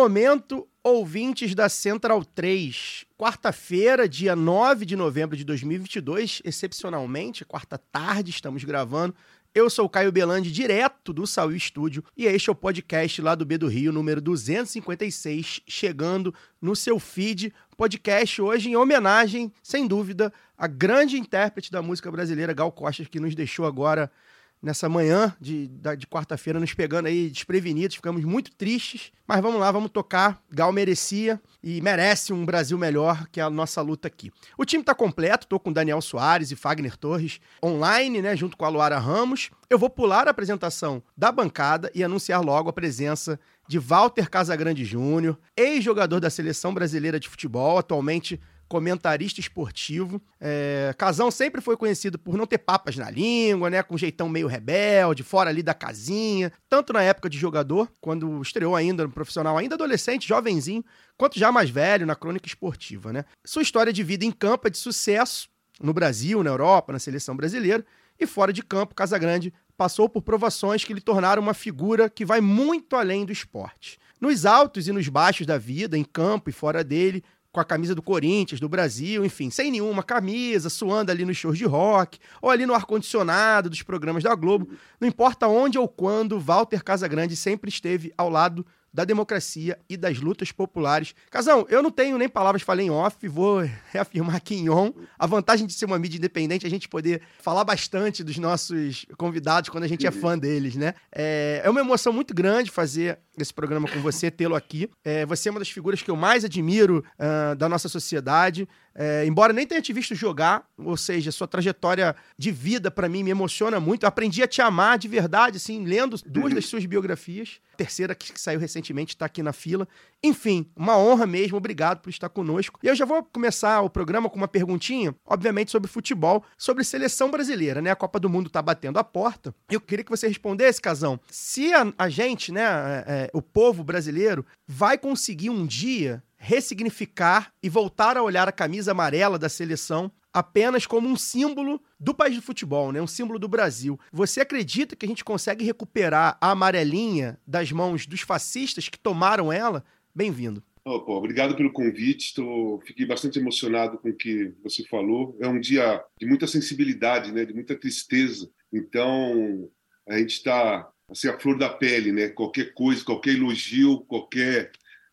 Momento, ouvintes da Central 3. Quarta-feira, dia 9 de novembro de 2022, excepcionalmente, quarta tarde, estamos gravando. Eu sou o Caio Belandi, direto do Saúl Estúdio, e este é o podcast lá do B do Rio, número 256, chegando no seu feed. Podcast hoje em homenagem, sem dúvida, à grande intérprete da música brasileira, Gal Costa, que nos deixou agora nessa manhã de, de quarta-feira, nos pegando aí desprevenidos, ficamos muito tristes, mas vamos lá, vamos tocar. Gal merecia e merece um Brasil melhor, que é a nossa luta aqui. O time tá completo, tô com Daniel Soares e Fagner Torres online, né, junto com a Luara Ramos. Eu vou pular a apresentação da bancada e anunciar logo a presença de Walter Casagrande Júnior, ex-jogador da Seleção Brasileira de Futebol, atualmente comentarista esportivo. É, Casão sempre foi conhecido por não ter papas na língua, né? Com um jeitão meio rebelde, fora ali da casinha. Tanto na época de jogador, quando estreou ainda no profissional, ainda adolescente, jovenzinho, quanto já mais velho na crônica esportiva, né? Sua história de vida em campo é de sucesso no Brasil, na Europa, na seleção brasileira. E fora de campo, Casagrande passou por provações que lhe tornaram uma figura que vai muito além do esporte. Nos altos e nos baixos da vida, em campo e fora dele, com a camisa do Corinthians, do Brasil, enfim, sem nenhuma camisa, suando ali nos shows de rock, ou ali no ar-condicionado dos programas da Globo. Não importa onde ou quando, Walter Casagrande sempre esteve ao lado da democracia e das lutas populares. Casão, eu não tenho nem palavras, falei em off, vou reafirmar aqui em on. A vantagem de ser uma mídia independente é a gente poder falar bastante dos nossos convidados quando a gente é fã deles, né? É, é uma emoção muito grande fazer esse programa com você, tê-lo aqui. É, você é uma das figuras que eu mais admiro ah, da nossa sociedade. É, embora nem tenha te visto jogar, ou seja, sua trajetória de vida pra mim me emociona muito. Eu aprendi a te amar de verdade, assim, lendo duas das suas biografias. A terceira que, que saiu recentemente está aqui na fila. Enfim, uma honra mesmo. Obrigado por estar conosco. E eu já vou começar o programa com uma perguntinha, obviamente sobre futebol, sobre seleção brasileira, né? A Copa do Mundo tá batendo a porta. Eu queria que você respondesse, Casão, se a, a gente, né, é, é, o povo brasileiro, vai conseguir um dia ressignificar e voltar a olhar a camisa amarela da seleção apenas como um símbolo do país do futebol, né? Um símbolo do Brasil. Você acredita que a gente consegue recuperar a amarelinha das mãos dos fascistas que tomaram ela? Bem-vindo. Oh, obrigado pelo convite. Tô, fiquei bastante emocionado com o que você falou. É um dia de muita sensibilidade, né? De muita tristeza. Então a gente está assim a flor da pele, né? Qualquer coisa, qualquer elogio, qualquer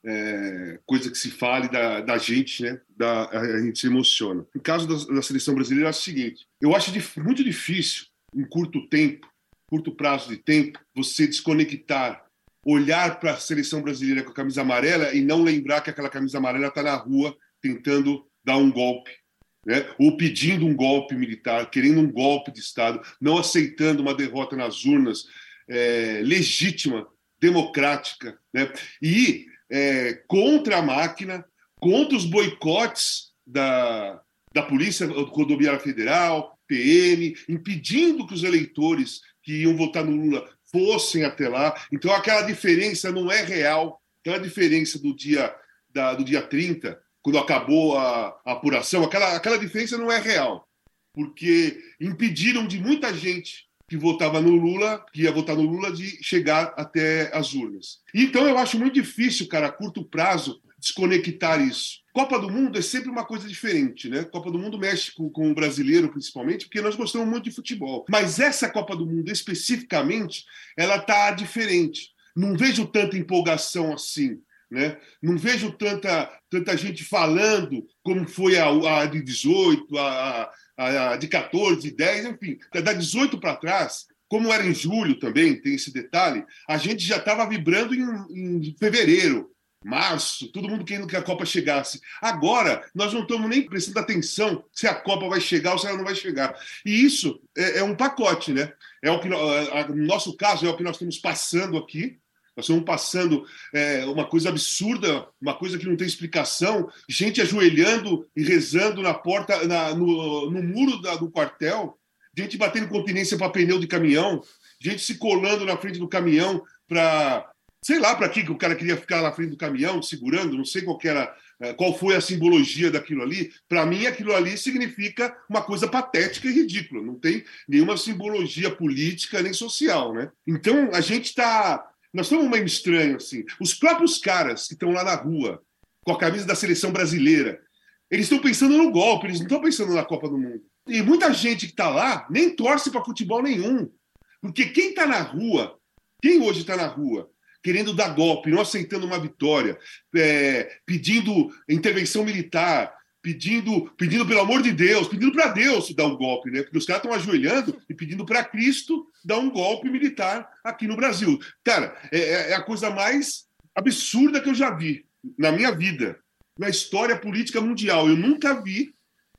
é, coisa que se fale da, da gente, né? Da, a gente se emociona. No caso da, da seleção brasileira é o seguinte: eu acho muito difícil, em curto tempo, curto prazo de tempo, você desconectar olhar para a seleção brasileira com a camisa amarela e não lembrar que aquela camisa amarela está na rua tentando dar um golpe, né? ou pedindo um golpe militar, querendo um golpe de Estado, não aceitando uma derrota nas urnas é, legítima, democrática, né? e é, contra a máquina, contra os boicotes da, da Polícia Rodoviária Federal, PM, impedindo que os eleitores que iam votar no Lula fossem até lá. Então, aquela diferença não é real. Aquela diferença do dia, da, do dia 30, quando acabou a, a apuração, aquela, aquela diferença não é real. Porque impediram de muita gente que votava no Lula, que ia votar no Lula, de chegar até as urnas. Então, eu acho muito difícil, cara, a curto prazo, desconectar isso. Copa do Mundo é sempre uma coisa diferente, né? Copa do Mundo mexe com, com o brasileiro, principalmente, porque nós gostamos muito de futebol. Mas essa Copa do Mundo, especificamente, ela tá diferente. Não vejo tanta empolgação assim. Né? Não vejo tanta, tanta gente falando como foi a, a de 18, a, a, a de 14, 10, enfim. Da 18 para trás, como era em julho também, tem esse detalhe, a gente já estava vibrando em, em fevereiro, março, todo mundo querendo que a Copa chegasse. Agora, nós não estamos nem prestando atenção se a Copa vai chegar ou se ela não vai chegar. E isso é, é um pacote, né? É o que, no nosso caso, é o que nós estamos passando aqui, Nós estamos passando é, uma coisa absurda, uma coisa que não tem explicação, gente ajoelhando e rezando na porta, na, no, no, muro da, do quartel, gente batendo continência para pneu de caminhão, gente se colando na frente do caminhão para sei lá para que o cara queria ficar na frente do caminhão segurando, não sei qual era, é, qual foi a simbologia daquilo ali. Para mim, aquilo ali significa uma coisa patética e ridícula. Não tem nenhuma simbologia política nem social, né? Então a gente está nós estamos meio estranho, assim. Os próprios caras que estão lá na rua, com a camisa da seleção brasileira, eles estão pensando no golpe, eles não estão pensando na Copa do Mundo. E muita gente que está lá nem torce para futebol nenhum. Porque quem está na rua, quem hoje está na rua, querendo dar golpe, não aceitando uma vitória, é, pedindo intervenção militar, pedindo, pedindo pelo amor de Deus, pedindo para Deus dar um golpe, né? Porque os caras estão ajoelhando e pedindo para Cristo dar um golpe militar aqui no Brasil. Cara, é, é, é, a coisa mais absurda que eu já vi na minha vida, na história política mundial. Eu nunca vi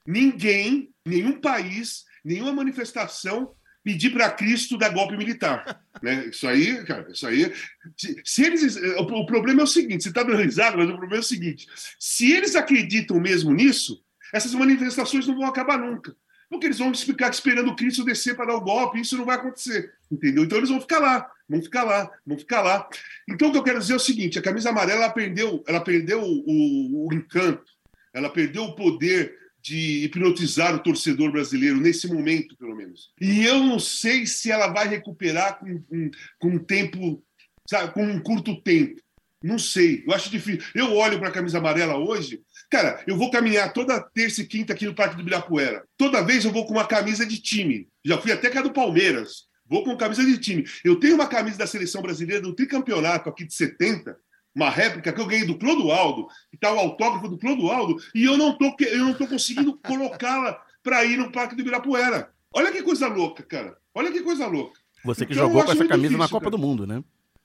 ninguém, nenhum país, nenhuma manifestação pedir para Cristo dar golpe militar. Né? Isso aí, cara, isso aí. Se, se eles, o, o, problema é o seguinte: você está dando risada, mas o problema é o seguinte: se eles acreditam mesmo nisso, essas manifestações não vão acabar nunca. Porque eles vão ficar esperando Cristo descer para dar o golpe, isso não vai acontecer. Entendeu? Então eles vão ficar lá, vão ficar lá, vão ficar lá. Então o que eu quero dizer é o seguinte: a camisa amarela ela perdeu, ela perdeu o, o, o encanto, ela perdeu o poder de hipnotizar o torcedor brasileiro, nesse momento, pelo menos. E eu não sei se ela vai recuperar com, com, com um tempo, sabe, com um curto tempo. Não sei, eu acho difícil. Eu olho para a camisa amarela hoje, cara, eu vou caminhar toda terça e quinta aqui no Parque do Ibirapuera. Toda vez eu vou com uma camisa de time. Já fui até com a do Palmeiras. Vou com camisa de time. Eu tenho uma camisa da seleção brasileira do tricampeonato aqui de 70, uma réplica que eu ganhei do Clodoaldo, que está o autógrafo do Clodoaldo, e eu não tô, eu não tô conseguindo colocá-la para ir no Parque do Ibirapuera. Olha que coisa louca, cara. Olha que coisa louca. Você que então, jogou com essa camisa difícil, na Copa cara. do Mundo, né?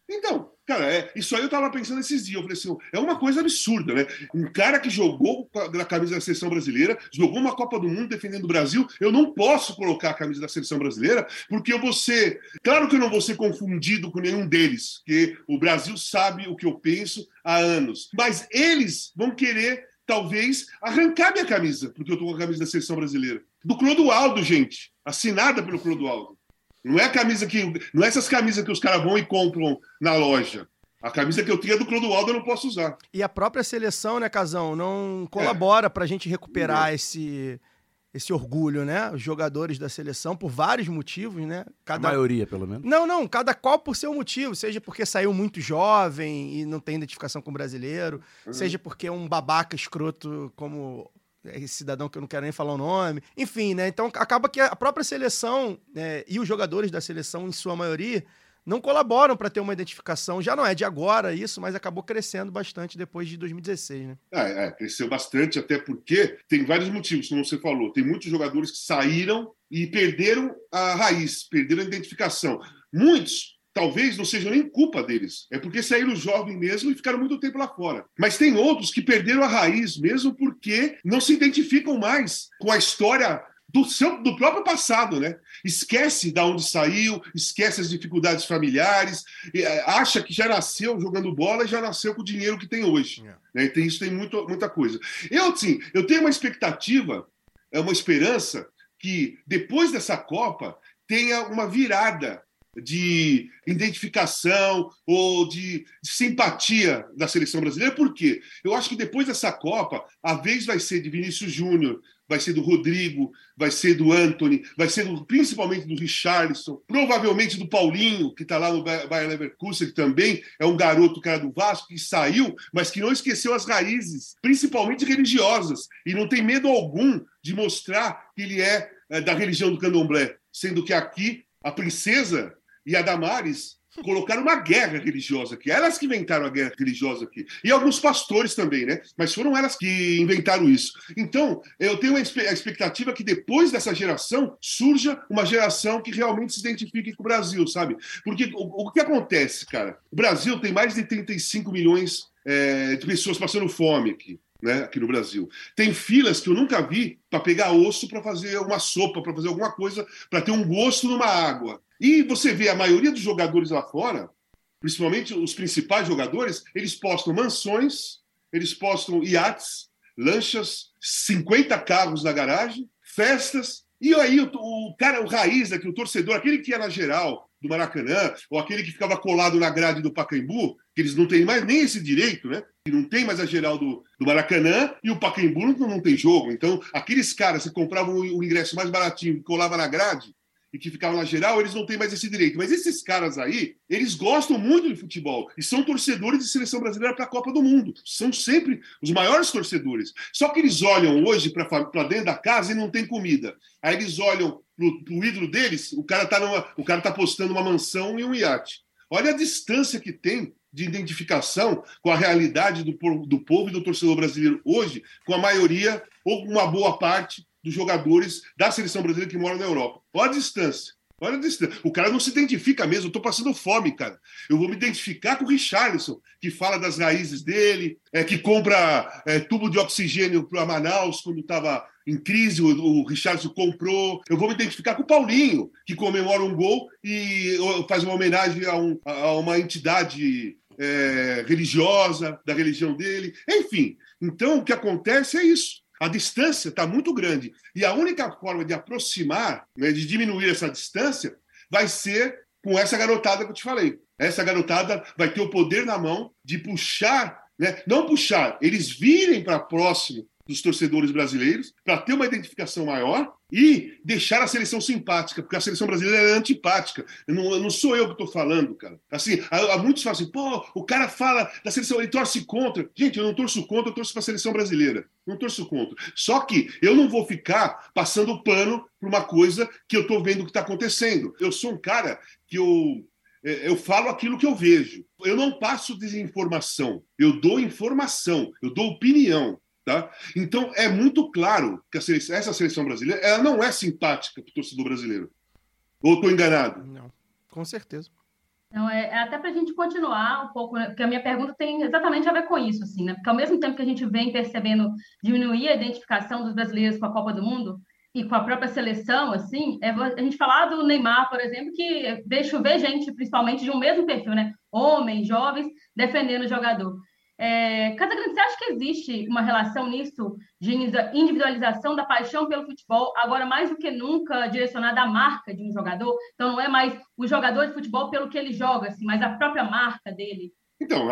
Então, cara, é, isso aí eu tava pensando esses dias. Eu falei assim, é uma coisa absurda, né? Um cara que jogou na camisa da seleção brasileira, jogou uma Copa do Mundo defendendo o Brasil, eu não posso colocar a camisa da seleção brasileira, porque eu vou ser. Claro que eu não vou ser confundido com nenhum deles, porque o Brasil sabe o que eu penso há anos. Mas eles vão querer, talvez, arrancar minha camisa, porque eu tô com a camisa da seleção brasileira. Do Clodoaldo, gente. Assinada pelo Clodoaldo. Não é a camisa que. Não é essas camisas que os caras vão e compram na loja. A camisa que eu tinha do Clodoaldo eu não posso usar. E a própria seleção, né, Casão, não colabora é. para a gente recuperar é. esse, esse orgulho, né? Os jogadores da seleção, por vários motivos, né? Cada... A maioria, pelo menos. Não, não, cada qual por seu motivo. Seja porque saiu muito jovem e não tem identificação com o brasileiro, uhum. seja porque é um babaca escroto como esse cidadão que eu não quero nem falar o nome. Enfim, né? Então acaba que a própria seleção né, e os jogadores da seleção, em sua maioria, não colaboram para ter uma identificação. Já não é de agora isso, mas acabou crescendo bastante depois de 2016, né? É, é, cresceu bastante, até porque tem vários motivos, como você falou. Tem muitos jogadores que saíram e perderam a raiz, perderam a identificação. Muitos talvez não seja nem culpa deles. É porque saíram jovens mesmo e ficaram muito tempo lá fora. Mas tem outros que perderam a raiz mesmo porque não se identificam mais com a história do, seu, do próprio passado, né? Esquece de onde saiu, esquece as dificuldades familiares, é, acha que já nasceu jogando bola e já nasceu com o dinheiro que tem hoje. É. Né? Tem, isso tem muito, muita coisa. Eu, sim, eu tenho uma expectativa, é uma esperança que depois dessa Copa tenha uma virada de identificação ou de simpatia da seleção brasileira. Por quê? Eu acho que depois dessa Copa, a vez vai ser de Vinícius Júnior, vai ser do Rodrigo, vai ser do Anthony, vai ser do, principalmente do Richarlison, provavelmente do Paulinho, que está lá no Bayern Leverkusen, que também é um garoto cara do Vasco, que saiu, mas que não esqueceu as raízes, principalmente religiosas, e não tem medo algum de mostrar que ele é, é da religião do candomblé, sendo que aqui a princesa e a Damares colocaram uma guerra religiosa aqui. Elas que inventaram a guerra religiosa aqui. E alguns pastores também, né? Mas foram elas que inventaram isso. Então, eu tenho a expectativa que depois dessa geração surja uma geração que realmente se identifique com o Brasil, sabe? Porque o, o que acontece, cara? O Brasil tem mais de 35 milhões é, de pessoas passando fome aqui. Né, aqui no Brasil. Tem filas que eu nunca vi para pegar osso para fazer uma sopa, para fazer alguma coisa, para ter um gosto numa água. E você vê a maioria dos jogadores lá fora, principalmente os principais jogadores, eles postam mansões, eles postam iates, lanchas, 50 carros na garagem, festas. E aí o, o cara, o raiz aqui, o torcedor, aquele que ia na geral do Maracanã, ou aquele que ficava colado na grade do Pacaembu, que eles não têm mais nem esse direito, né? Que não tem mais a geral do, do Maracanã e o Pacaembu não, não tem jogo. Então, aqueles caras que compravam o, o ingresso mais baratinho, que colava na grade, e que ficavam na geral, eles não têm mais esse direito. Mas esses caras aí, eles gostam muito de futebol e são torcedores de seleção brasileira para a Copa do Mundo. São sempre os maiores torcedores. Só que eles olham hoje para dentro da casa e não tem comida. Aí eles olham para o ídolo deles, o cara está tá postando uma mansão e um iate. Olha a distância que tem de identificação com a realidade do, do povo e do torcedor brasileiro hoje, com a maioria ou uma boa parte dos jogadores da seleção brasileira que moram na Europa. Olha a distância. Olha a distância. O cara não se identifica mesmo. Eu estou passando fome, cara. Eu vou me identificar com o Richarlison, que fala das raízes dele, é, que compra é, tubo de oxigênio para Manaus quando estava em crise, o, o Richarlison comprou. Eu vou me identificar com o Paulinho, que comemora um gol e faz uma homenagem a, um, a uma entidade é, religiosa, da religião dele. Enfim, então o que acontece é isso. A distância está muito grande. E a única forma de aproximar, né, de diminuir essa distância, vai ser com essa garotada que eu te falei. Essa garotada vai ter o poder na mão de puxar, né, não puxar, eles virem para próximo dos torcedores brasileiros para ter uma identificação maior e deixar a seleção simpática, porque a seleção brasileira é antipática. Não, não sou eu que estou falando, cara. Assim, há, há, muitos falam assim, pô, o cara fala da seleção, ele torce contra. Gente, eu não torço contra, eu torço para a seleção brasileira. Não torço contra. Só que eu não vou ficar passando pano para uma coisa que eu estou vendo que está acontecendo. Eu sou um cara que eu é, eu falo aquilo que eu vejo. Eu não passo desinformação, eu dou informação, eu dou opinião. Tá? Então, é muito claro que seleção, essa seleção brasileira ela não é simpática para o torcedor brasileiro. Ou estou enganado? Não, com certeza. Não, é, é até para a gente continuar um pouco, né? porque a minha pergunta tem exatamente a ver com isso, assim, né? Porque ao mesmo tempo que a gente vem percebendo diminuir a identificação dos brasileiros com a Copa do Mundo e com a própria seleção, assim, é a gente falar do Neymar, por exemplo, que deixa ver gente, principalmente de um mesmo perfil, né? Homens, jovens, defendendo o jogador. É, Casagrande, você acha que existe uma relação nisso de individualização da paixão pelo futebol, agora mais do que nunca direcionada à marca de um jogador? Então não é mais o jogador de futebol pelo que ele joga, assim, mas a própria marca dele. Então,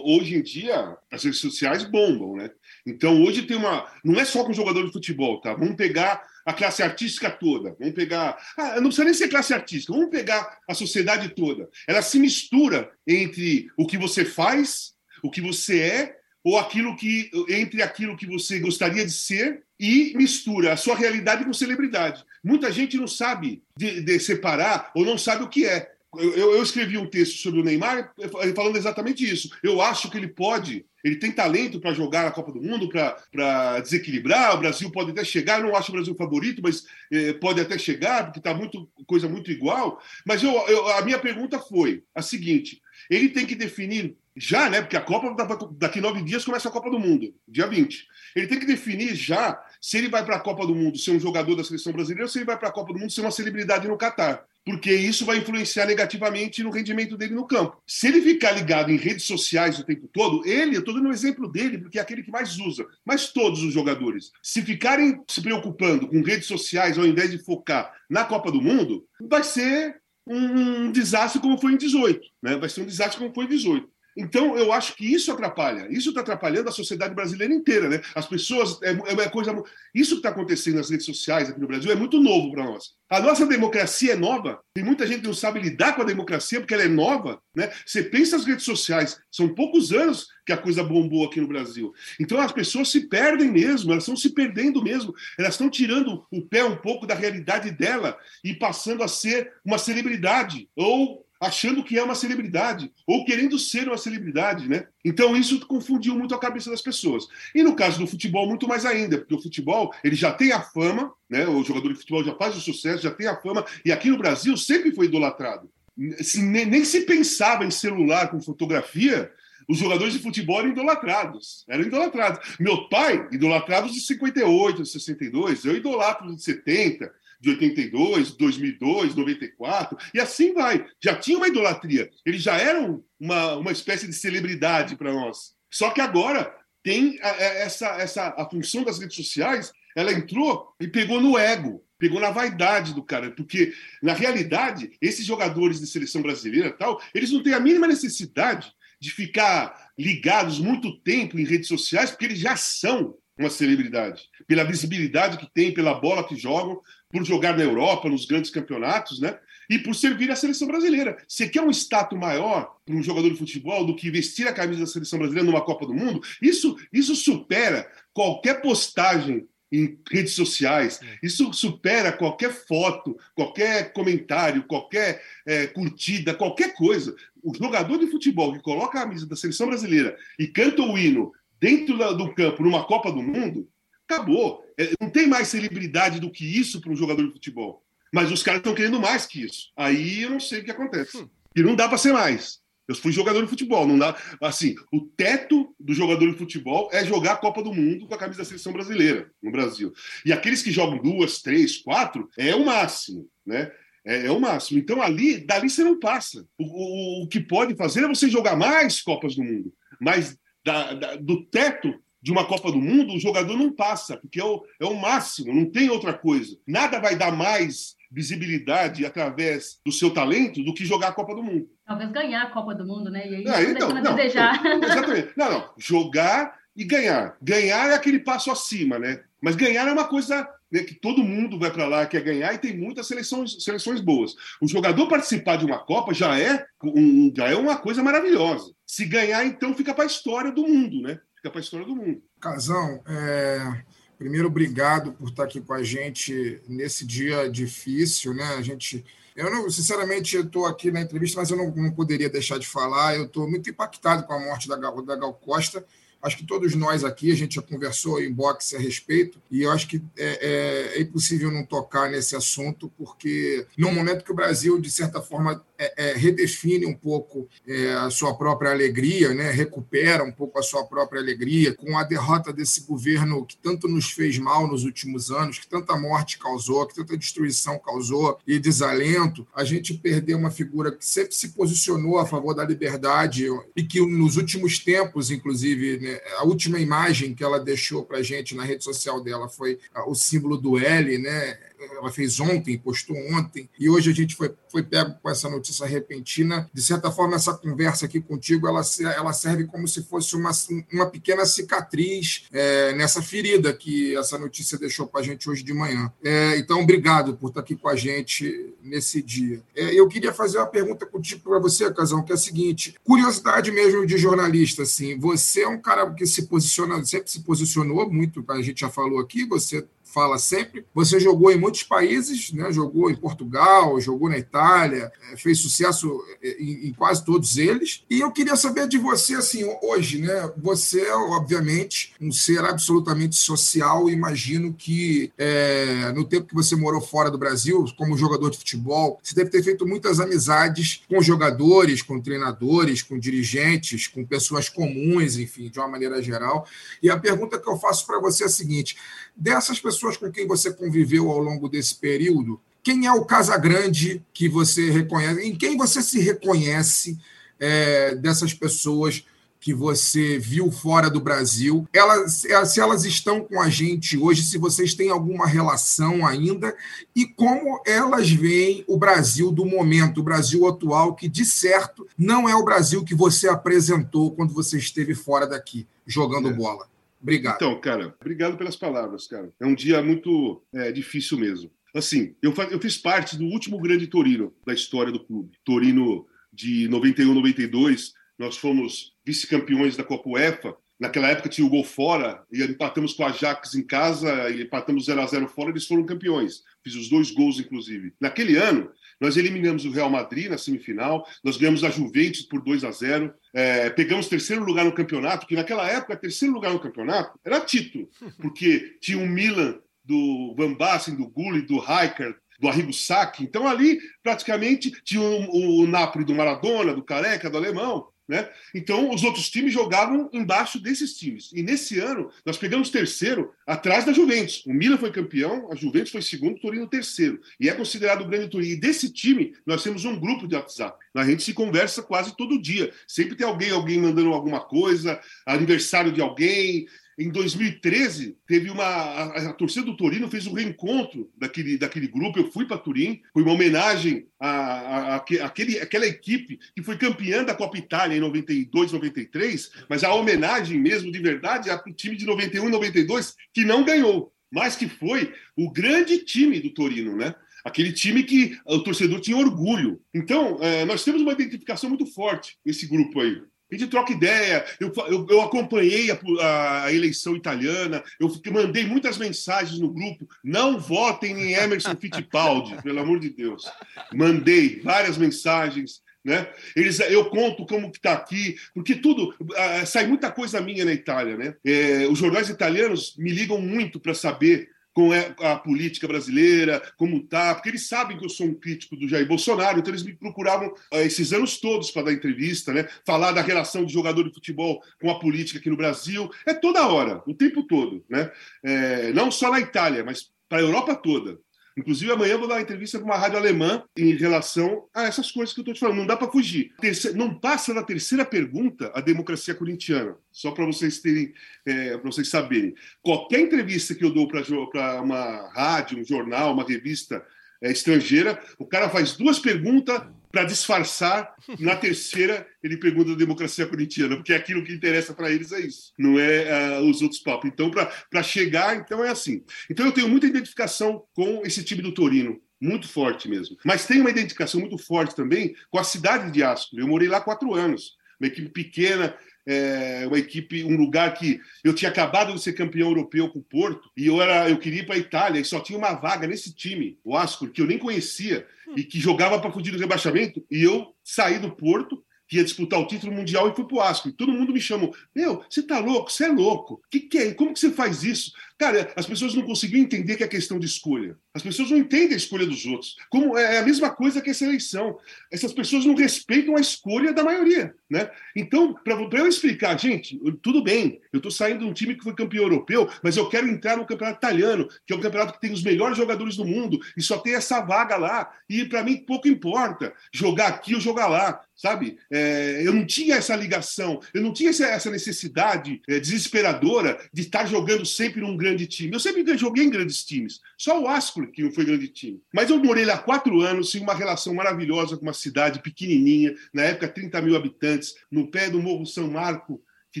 hoje em dia as redes sociais bombam, né? Então hoje tem uma. Não é só com jogador de futebol, tá? Vamos pegar a classe artística toda. Vamos pegar. Ah, não precisa nem ser classe artística, vamos pegar a sociedade toda. Ela se mistura entre o que você faz o que você é ou aquilo que entre aquilo que você gostaria de ser e mistura a sua realidade com celebridade. Muita gente não sabe de, de separar ou não sabe o que é. Eu, eu, escrevi um texto sobre o Neymar falando exatamente isso. Eu acho que ele pode, ele tem talento para jogar na Copa do Mundo, para desequilibrar. O Brasil pode até chegar. Eu não acho o Brasil favorito, mas eh, pode até chegar, porque está muito coisa muito igual. Mas eu, eu, a minha pergunta foi a seguinte: ele tem que definir já, né? Porque a Copa, daqui nove dias, começa a Copa do Mundo, dia 20. Ele tem que definir já se ele vai para a Copa do Mundo ser um jogador da seleção brasileira ou se ele vai para a Copa do Mundo ser uma celebridade no Catar. Porque isso vai influenciar negativamente no rendimento dele no campo. Se ele ficar ligado em redes sociais o tempo todo, ele, eu estou dando um exemplo dele, porque é aquele que mais usa, mas todos os jogadores, se ficarem se preocupando com redes sociais ao invés de focar na Copa do Mundo, vai ser um desastre como foi em 18. Né? Vai ser um desastre como foi em 18. Então, eu acho que isso atrapalha. Isso está atrapalhando a sociedade brasileira inteira, né? As pessoas. É, é uma coisa. Isso que está acontecendo nas redes sociais aqui no Brasil é muito novo para nós. A nossa democracia é nova. Tem muita gente que não sabe lidar com a democracia porque ela é nova, né? Você pensa nas redes sociais, são poucos anos que a coisa bombou aqui no Brasil. Então, as pessoas se perdem mesmo, elas estão se perdendo mesmo. Elas estão tirando o pé um pouco da realidade dela e passando a ser uma celebridade ou achando que é uma celebridade ou querendo ser uma celebridade, né? Então isso confundiu muito a cabeça das pessoas. E no caso do futebol muito mais ainda, porque o futebol ele já tem a fama, né? O jogador de futebol já faz o sucesso, já tem a fama e aqui no Brasil sempre foi idolatrado. Nem, se pensava em celular com fotografia, os jogadores de futebol eram idolatrados. Eram idolatrados. Meu pai, idolatrado de 58, de 62, eu idolatro de 70, de 82, 2002, 94, e assim vai. Já tinha uma idolatria. Eles já eram uma, uma espécie de celebridade para nós. Só que agora tem a, essa, essa a função das redes sociais, ela entrou e pegou no ego, pegou na vaidade do cara, porque na realidade esses jogadores de seleção brasileira tal, eles não têm a mínima necessidade de ficar ligados muito tempo em redes sociais, porque eles já são uma celebridade, pela visibilidade que tem, pela bola que jogam, por jogar na Europa, nos grandes campeonatos, né? E por servir a seleção brasileira. Você quer um status maior para um jogador de futebol do que vestir a camisa da seleção brasileira numa Copa do Mundo? Isso, isso supera qualquer postagem em redes sociais. Isso supera qualquer foto, qualquer comentário, qualquer é, curtida, qualquer coisa. O jogador de futebol que coloca a camisa da seleção brasileira e canta o hino dentro do campo numa Copa do Mundo, acabou. É, não tem mais celebridade do que isso para um jogador de futebol. Mas os caras estão querendo mais que isso. Aí eu não sei o que acontece. Hum. E não dá para ser mais. Eu fui jogador de futebol, não dá. Assim, o teto do jogador de futebol é jogar a Copa do Mundo com a camisa da seleção brasileira no Brasil. E aqueles que jogam duas, três, quatro é o máximo, né? É, é o máximo. Então ali, dali você não passa. O, o, o, que pode fazer é você jogar mais Copas do Mundo, mas da, da, do teto de uma Copa do Mundo, o jogador não passa, porque é o, é o máximo, não tem outra coisa. Nada vai dar mais visibilidade através do seu talento do que jogar a Copa do Mundo. Talvez ganhar a Copa do Mundo, né? E aí é, então, não, desejar. Não, exatamente. Não, não. Jogar e ganhar. Ganhar é aquele passo acima, né? Mas ganhar é uma coisa né, que todo mundo vai para lá quer ganhar e tem muitas seleções, seleções boas. O jogador participar de uma Copa já é, um, já é uma coisa maravilhosa. Se ganhar, então fica para a história do mundo, né? Fica história do mundo. Casão, é... primeiro obrigado por estar aqui com a gente nesse dia difícil, né? A gente eu não, sinceramente, estou aqui na entrevista, mas eu não, não, poderia deixar de falar. Eu estou muito impactado com a morte da Gal, da Gal Costa. Acho que todos nós aqui, a gente já conversou em boxe a respeito, e eu acho que é, é, é impossível não tocar nesse assunto, porque no momento que o Brasil, de certa forma, é, é, redefine um pouco é, a sua própria alegria, né? recupera um pouco a sua própria alegria com a derrota desse governo que tanto nos fez mal nos últimos anos, que tanta morte causou, que tanta destruição causou e desalento. A gente perdeu uma figura que sempre se posicionou a favor da liberdade e que nos últimos tempos, inclusive, né, a última imagem que ela deixou para gente na rede social dela foi o símbolo do L, né? Ela fez ontem, postou ontem, e hoje a gente foi, foi pego com essa notícia repentina. De certa forma, essa conversa aqui contigo, ela, ela serve como se fosse uma, uma pequena cicatriz é, nessa ferida que essa notícia deixou para a gente hoje de manhã. É, então, obrigado por estar aqui com a gente nesse dia. É, eu queria fazer uma pergunta contigo para você, Casão, que é a seguinte, curiosidade mesmo de jornalista, assim, você é um cara que se posiciona, sempre se posicionou muito, a gente já falou aqui, você fala sempre. Você jogou em muitos países, né? jogou em Portugal, jogou na Itália, é, fez sucesso é, em, em, quase todos eles. E eu queria saber de você, assim, hoje, né? Você é, obviamente, um ser absolutamente social. Imagino que é, no tempo que você morou fora do Brasil, como jogador de futebol, você deve ter feito muitas amizades com jogadores, com treinadores, com dirigentes, com pessoas comuns, enfim, de uma maneira geral. E a pergunta que eu faço para você é a seguinte: dessas pessoas com quem você conviveu ao longo desse período, quem é o Casagrande que você reconhece? Em quem você se reconhece é, dessas pessoas que você viu fora do Brasil? Elas, se elas estão com a gente hoje, se vocês têm alguma relação ainda, e como elas veem o Brasil do momento, o Brasil atual, que de certo não é o Brasil que você apresentou quando você esteve fora daqui, jogando é. bola. Obrigado. Então, cara, obrigado pelas palavras, cara. É um dia muito é, difícil mesmo. Assim, eu, eu fiz parte do último grande Torino da história do clube. Torino de 91, 92. Nós fomos vice-campeões da Copa UEFA. Naquela época tinha o gol fora, e empatamos com a Ajax em casa, e empatamos 0 a 0 fora, eles foram campeões. Fiz os dois gols, inclusive. Naquele ano, nós eliminamos o Real Madrid na semifinal, nós ganhamos a Juventus por 2 a 0, é, pegamos terceiro lugar no campeonato, que naquela época, terceiro lugar no campeonato era título, porque tinha o Milan do Van Basten, do Gulli, do Rijkaard, do Arrigo Sacchi. Então ali, praticamente, tinha o, o Napoli do Maradona, do Careca, do Alemão. Né? Então, os outros times jogavam embaixo desses times. E nesse ano, nós pegamos terceiro atrás da Juventus. O Milan foi campeão, a Juventus foi segundo, o Torino terceiro. E é considerado o grande Torino. E desse time, nós temos um grupo de WhatsApp. A gente se conversa quase todo dia. Sempre tem alguém, alguém mandando alguma coisa, aniversário de alguém, em 2013, teve uma. A, a, torcida do Torino fez um reencontro daquele, daquele grupo. Eu fui para Turim, foi uma homenagem à, à, àquele, àquela equipe que foi campeã da Copa Itália em 92, 93, mas a homenagem mesmo, de verdade, é o time de 91 e 92, que não ganhou, mas que foi o grande time do Torino, né? aquele time que o torcedor tinha orgulho. Então, é, nós temos uma identificação muito forte, esse grupo aí a gente troca ideia. Eu, eu, eu acompanhei a, a, eleição italiana, eu mandei muitas mensagens no grupo. Não votem em Emerson Fittipaldi, pelo amor de Deus. Mandei várias mensagens. Né? Eles, eu conto como que está aqui, porque tudo uh, sai muita coisa minha na Itália, né? É, os jornais italianos me ligam muito para saber com a política brasileira, como está, porque eles sabem que eu sou um crítico do Jair Bolsonaro, então eles me procuravam eh, esses anos todos para dar entrevista, né? falar da relação de jogador de futebol com a política aqui no Brasil, é toda hora, o tempo todo, né? É, não só na Itália, mas para a Europa toda. Inclusive, amanhã eu vou dar uma entrevista para uma rádio alemã em relação a essas coisas que eu estou te falando. Não dá para fugir. Terceira, não passa da terceira pergunta a democracia corintiana. Só para vocês terem, é, para vocês saberem. Qualquer entrevista que eu dou para uma rádio, um jornal, uma revista é, estrangeira, o cara faz duas perguntas para disfarçar. Na terceira, ele pergunta da democracia corintiana, porque aquilo que interessa para eles é isso, não é uh, os outros papos. Então, para chegar, então é assim. Então, eu tenho muita identificação com esse time do Torino. Muito forte mesmo. Mas tem uma identificação muito forte também com a cidade de Ascoli. Eu morei lá quatro anos. Uma equipe pequena, é, uma equipe, um lugar que eu tinha acabado de ser campeão europeu com o Porto e eu era, eu queria ir para a Itália e só tinha uma vaga nesse time, o Ascoli, que eu nem conhecia e que jogava para fugir do rebaixamento e eu saí do Porto que ia disputar o título mundial e fui pro Ascoli. Todo mundo me chamou. Meu, você tá louco? Você é louco. Que que é? Como que você faz isso? Cara, as pessoas não conseguiam entender que é questão de escolha. As pessoas não entendem a escolha dos outros. Como é a mesma coisa que essa eleição. Essas pessoas não respeitam a escolha da maioria, né? Então, para eu explicar, gente, tudo bem. Eu estou saindo de um time que foi campeão europeu, mas eu quero entrar no campeonato italiano, que é um campeonato que tem os melhores jogadores do mundo e só tem essa vaga lá. E para mim pouco importa jogar aqui ou jogar lá, sabe? É, eu não tinha essa ligação, eu não tinha essa necessidade é, desesperadora de estar jogando sempre num grande grande time. Eu sempre joguei em grandes times. Só o Ascoli que não foi grande time. Mas eu morei lá quatro anos, tinha uma relação maravilhosa com uma cidade pequenininha, na época 30 mil habitantes, no pé do Morro São Marco, que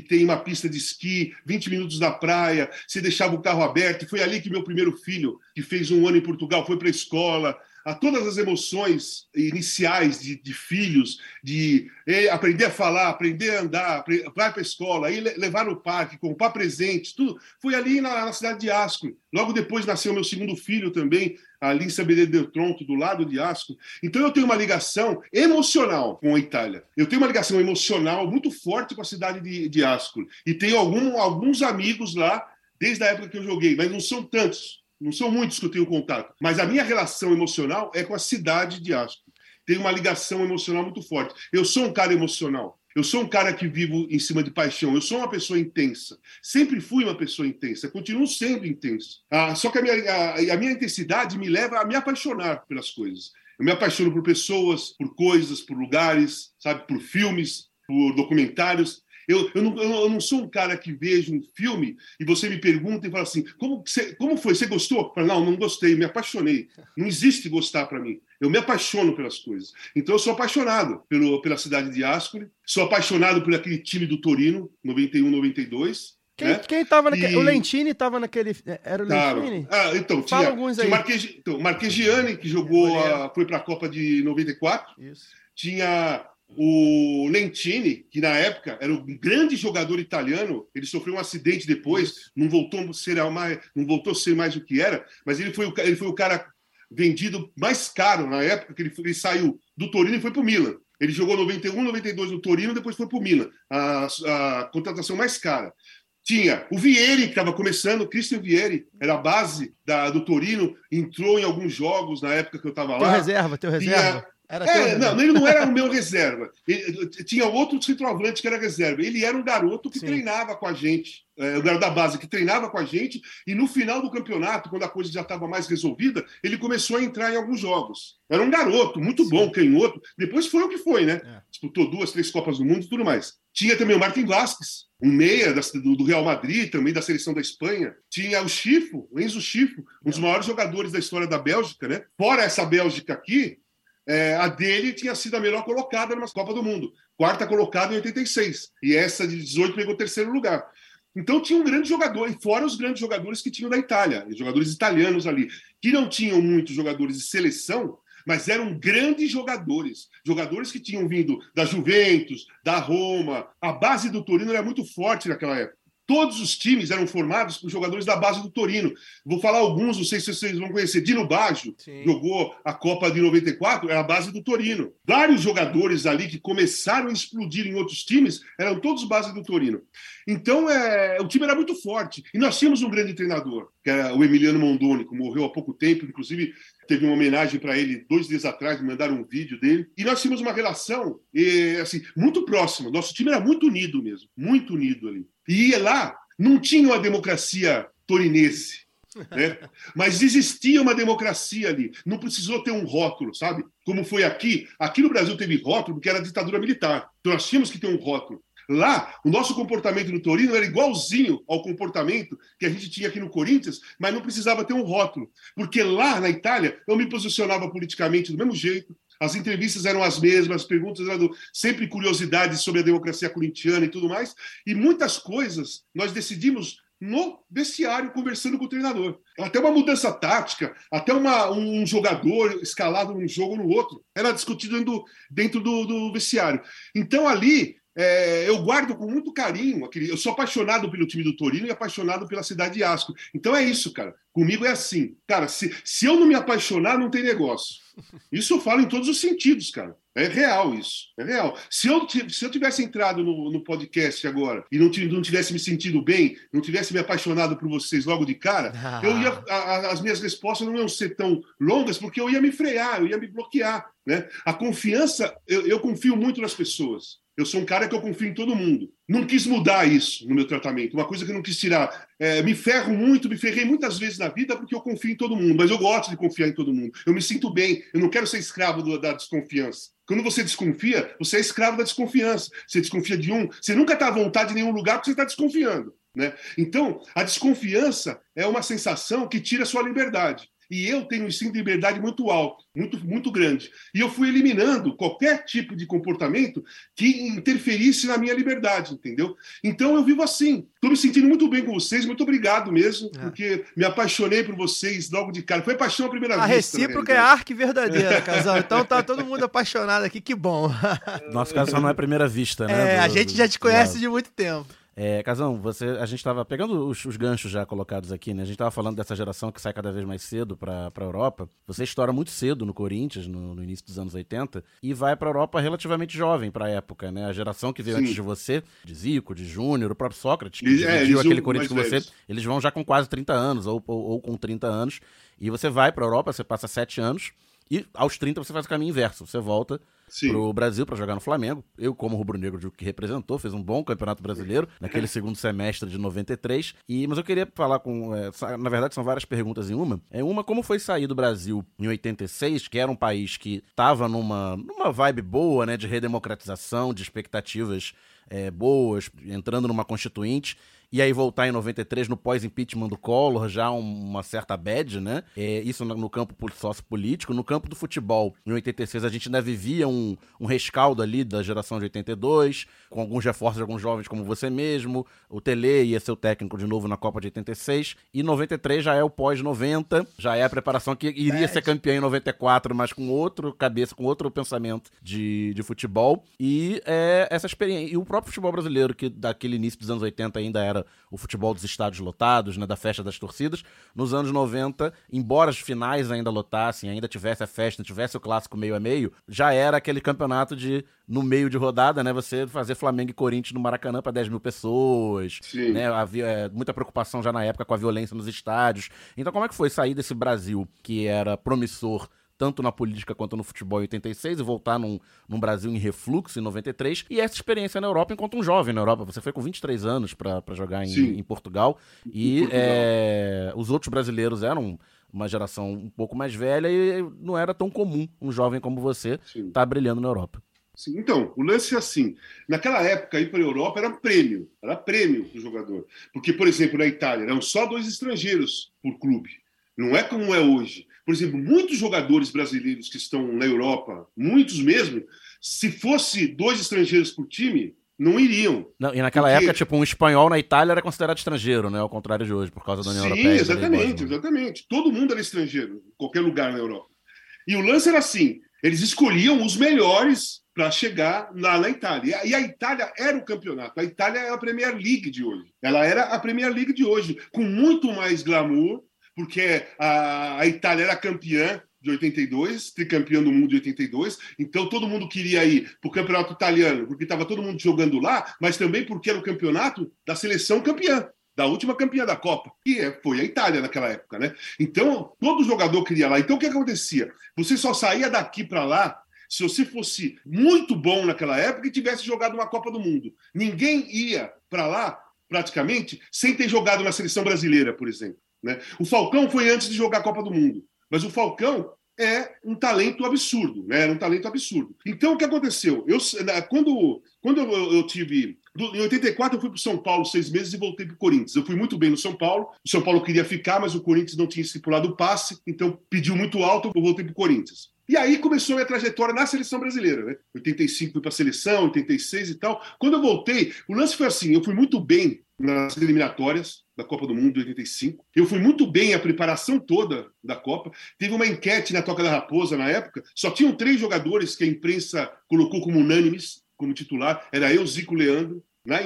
tem uma pista de esqui, 20 minutos da praia, você deixava o carro aberto. Foi ali que meu primeiro filho, que fez um ano em Portugal, foi para a escola a todas as emoções iniciais de, de filhos, de aprender a falar, aprender a andar, vai para a escola, aí levar no parque, comprar presentes, tudo. Foi ali na, na cidade de Asco. Logo depois nasceu meu segundo filho também, ali em Sabedoria del Tronto, do lado de Asco. Então eu tenho uma ligação emocional com a Itália. Eu tenho uma ligação emocional muito forte com a cidade de, de Asco. E tenho algum, alguns amigos lá desde a época que eu joguei, mas não são tantos não são muitos que eu tenho contato, mas a minha relação emocional é com a cidade de Asco. Tem uma ligação emocional muito forte. Eu sou um cara emocional. Eu sou um cara que vivo em cima de paixão. Eu sou uma pessoa intensa. Sempre fui uma pessoa intensa. Continuo sendo intenso. Ah, só que a minha, a, a minha intensidade me leva a me apaixonar pelas coisas. Eu me apaixono por pessoas, por coisas, por lugares, sabe, por filmes, por documentários. Eu, eu, não, eu não sou um cara que vejo um filme e você me pergunta e fala assim: como, você, como foi? Você gostou? Eu falo, não, não gostei, me apaixonei. Não existe gostar para mim. Eu me apaixono pelas coisas. Então eu sou apaixonado pelo, pela cidade de Ascoli, sou apaixonado por aquele time do Torino, 91, 92. Quem, né? quem naquele. E... O Lentini estava naquele. Era o Lentini? Ah, então, Fala tinha, alguns aí. tinha então, Marquegiani, que jogou, a, foi para a Copa de 94. Isso. Tinha o Lentini, que na época era um grande jogador italiano, ele sofreu um acidente depois, não voltou a ser mais, não voltou a ser mais o que era, mas ele foi o, ele foi o cara vendido mais caro na época que ele, ele saiu do Torino e foi para o Milan. Ele jogou 91, 92 no Torino, depois foi para o Milan, a, a contratação mais cara. Tinha o Vieri, que estava começando, o Christian Vieri, era a base da, do Torino, entrou em alguns jogos na época que eu estava lá. Teu reserva, teu reserva. Tinha, Era É, não, ele não era o meu reserva. Ele- tinha outro centroavante que era reserva. Ele era um garoto que Sim. treinava com a gente, é, o garoto da base que treinava com a gente, e no final do campeonato, quando a coisa já estava mais resolvida, ele começou a entrar em alguns jogos. Era um garoto, muito bom, canhoto. Depois foi o que foi, né? É. Disputou duas, três Copas do Mundo e tudo mais. Tinha também o Martin Vasquez, um meia do, do Real Madrid, também da seleção da Espanha. Tinha o Chifo, o Enzo Chifo, um dos maiores jogadores da história da Bélgica, né? Fora essa Bélgica aqui, é, a dele tinha sido a melhor colocada numa Copa do Mundo. Quarta colocada em 86. E essa de 18 pegou terceiro lugar. Então tinha um grande jogador, e fora os grandes jogadores que tinham da Itália, jogadores italianos ali, que não tinham muitos jogadores de seleção, mas eram grandes jogadores. Jogadores que tinham vindo da Juventus, da Roma. A base do Torino era muito forte naquela época. Todos os times eram formados por jogadores da base do Torino. Vou falar alguns, não sei se vocês vão conhecer. Dino Baggio Sim. jogou a Copa de 94, era a base do Torino. Vários jogadores ali que começaram a explodir em outros times eram todos base do Torino. Então, é, o time era muito forte. E nós tínhamos um grande treinador, que era o Emiliano Mondoni, que morreu há pouco tempo, inclusive teve uma homenagem para ele dois dias atrás, me mandaram um vídeo dele. E nós tínhamos uma relação eh, assim, muito próxima. Nosso time era muito unido mesmo, muito unido ali. E ia lá, não tinha uma democracia torinense. né? Mas existia uma democracia ali. Não precisou ter um rótulo, sabe? Como foi aqui. Aqui no Brasil teve rótulo porque era ditadura militar. Então nós tínhamos que ter um rótulo. Lá, o nosso comportamento no Torino era igualzinho ao comportamento que a gente tinha aqui no Corinthians, mas não precisava ter um rótulo. Porque lá na Itália, eu me posicionava politicamente do mesmo jeito, as entrevistas eram as mesmas, as perguntas eram sempre curiosidades sobre a democracia corintiana e tudo mais, e muitas coisas nós decidimos no vestiário, conversando com o treinador. Até uma mudança tática, até uma, um jogador escalado num jogo ou no outro, era discutido dentro, do, do vestiário. Então ali é, eu guardo com muito carinho. Aquele, eu sou apaixonado pelo time do Torino e apaixonado pela cidade de Asco. Então é isso, cara. Comigo é assim. Cara, se, se eu não me apaixonar, não tem negócio. Isso eu falo em todos os sentidos, cara. É real isso. É real. Se eu, se eu tivesse entrado no, no podcast agora e não, não tivesse me sentido bem, não tivesse me apaixonado por vocês logo de cara, Ah. eu ia, a- as minhas respostas não iam ser tão longas porque eu ia me frear, eu ia me bloquear. Né? A confiança, eu, eu confio muito nas pessoas. Eu sou um cara que eu confio em todo mundo. Não quis mudar isso no meu tratamento. Uma coisa que eu não quis tirar. É, me ferro muito, me ferrei muitas vezes na vida porque eu confio em todo mundo. Mas eu gosto de confiar em todo mundo. Eu me sinto bem. Eu não quero ser escravo do- da desconfiança. Quando você desconfia, você é escravo da desconfiança. Você desconfia de um, você nunca está à vontade em nenhum lugar porque você está desconfiando. Né? Então, a desconfiança é uma sensação que tira a sua liberdade. E eu tenho um instinto de liberdade muito alto, muito, muito grande. E eu fui eliminando qualquer tipo de comportamento que interferisse na minha liberdade, entendeu? Então eu vivo assim. Estou me sentindo muito bem com vocês, muito obrigado mesmo, É. porque me apaixonei por vocês logo de cara. Foi paixão à primeira A vista. recíproca é arque verdadeira, casal. Então tá todo mundo apaixonado aqui, que bom. Nosso caso só não é primeira vista, né? É, a do- gente do- já te conhece do- de muito tempo. É, Casão, você, a gente estava pegando os, os ganchos já colocados aqui, né? A gente estava falando dessa geração que sai cada vez mais cedo para a Europa. Você estoura muito cedo no Corinthians, no, no início dos anos 80, e vai para a Europa relativamente jovem para a época, né? A geração que veio Sim. antes de você, de Zico, de Júnior, o próprio Sócrates, que Eles- é, aquele Corinthians com você, eles vão já com quase 30 anos, ou, ou, ou com 30 anos, e você vai para a Europa, você passa 7 anos, e aos 30 você faz o caminho inverso, você volta Sim. pro Brasil para jogar no Flamengo. Eu, como rubro-negro que representou, fez um bom campeonato brasileiro naquele segundo semestre de 93. E, mas eu queria falar com. é, na verdade, são várias perguntas em uma. É uma, como foi sair do Brasil em 86, que era um país que estava numa, numa vibe boa, né, de redemocratização, de expectativas é, boas, entrando numa constituinte. E aí voltar em 93 no pós-impeachment do Collor, já um- uma certa bad, né? É, isso no, campo pol- sociopolítico. No campo do futebol, em 86, a gente ainda vivia um, um rescaldo ali da geração de 82, com alguns reforços de alguns jovens como você mesmo. O Tele ia ser o técnico de novo na Copa de 86. E 93 já é o pós-90, já é a preparação que iria ser campeão em 94, mas com outro cabeça, com outro pensamento de, de futebol. E é, essa experiência. E o próprio futebol brasileiro, que daquele início dos anos 80 ainda era o futebol dos estádios lotados, né, da festa das torcidas. Nos anos 90, embora as finais ainda lotassem, ainda tivesse a festa, tivesse o clássico meio a meio, já era aquele campeonato de, no meio de rodada, né, você fazer Flamengo e Corinthians no Maracanã para 10 mil pessoas. Sim. Né, havia é, muita preocupação já na época com a violência nos estádios. Então, como é que foi sair desse Brasil que era promissor tanto na política quanto no futebol em 86 e voltar num, num Brasil em refluxo em 93. E essa experiência na Europa enquanto um jovem na Europa. Você foi com 23 anos para jogar em, em Portugal. E Portugal. é, os outros brasileiros eram uma geração um pouco mais velha e não era tão comum um jovem como você estar brilhando na Europa. Sim, Então, o lance é assim: naquela época, ir para a Europa era prêmio, era prêmio para o jogador. Porque, por exemplo, na Itália, eram só dois estrangeiros por clube. Não é como é hoje. Por exemplo, muitos jogadores brasileiros que estão na Europa, muitos mesmo, se fosse dois estrangeiros por time, não iriam. Não, e naquela Porque- época, tipo, um espanhol na Itália era considerado estrangeiro, né? Ao contrário de hoje, por causa da União Sim, Europeia. lei exatamente, Bosman. exatamente. Todo mundo era estrangeiro, em qualquer lugar na Europa. E o lance era assim: eles escolhiam os melhores para chegar lá na Itália. E a Itália era o campeonato. A Itália é a Premier League de hoje. Ela era a Premier League de hoje, com muito mais glamour, porque a, a Itália era campeã de 82, tricampeã do mundo de 82, então todo mundo queria ir para o campeonato italiano, porque estava todo mundo jogando lá, mas também porque era o campeonato da seleção campeã da última campeã da Copa, que é- foi a Itália naquela época, né? Então, todo jogador queria lá. Então, o que acontecia? Você só saía daqui para lá se você fosse muito bom naquela época e tivesse jogado uma Copa do Mundo. Ninguém ia para lá, praticamente, sem ter jogado na seleção brasileira, por exemplo. Né? O Falcão foi antes de jogar a Copa do Mundo, mas o Falcão é um talento absurdo, né? Era um talento absurdo. Então, o que aconteceu? Eu, quando, quando eu, eu tive. Em 84, eu fui para São Paulo seis meses e voltei para o Corinthians. Eu fui muito bem no São Paulo. O São Paulo queria ficar, mas o Corinthians não tinha estipulado o passe, então pediu muito alto, eu voltei para o Corinthians. E aí começou a minha trajetória na seleção brasileira, né? 85 fui para a seleção, 86 e tal. Quando eu voltei, o lance foi assim: eu fui muito bem nas eliminatórias da Copa do Mundo de 85. Eu fui muito bem a preparação toda da Copa. Teve uma enquete na Toca da Raposa na época. Só tinham três jogadores que a imprensa colocou como unânimes, como titular. Era eu, Zico, Leandro. Na,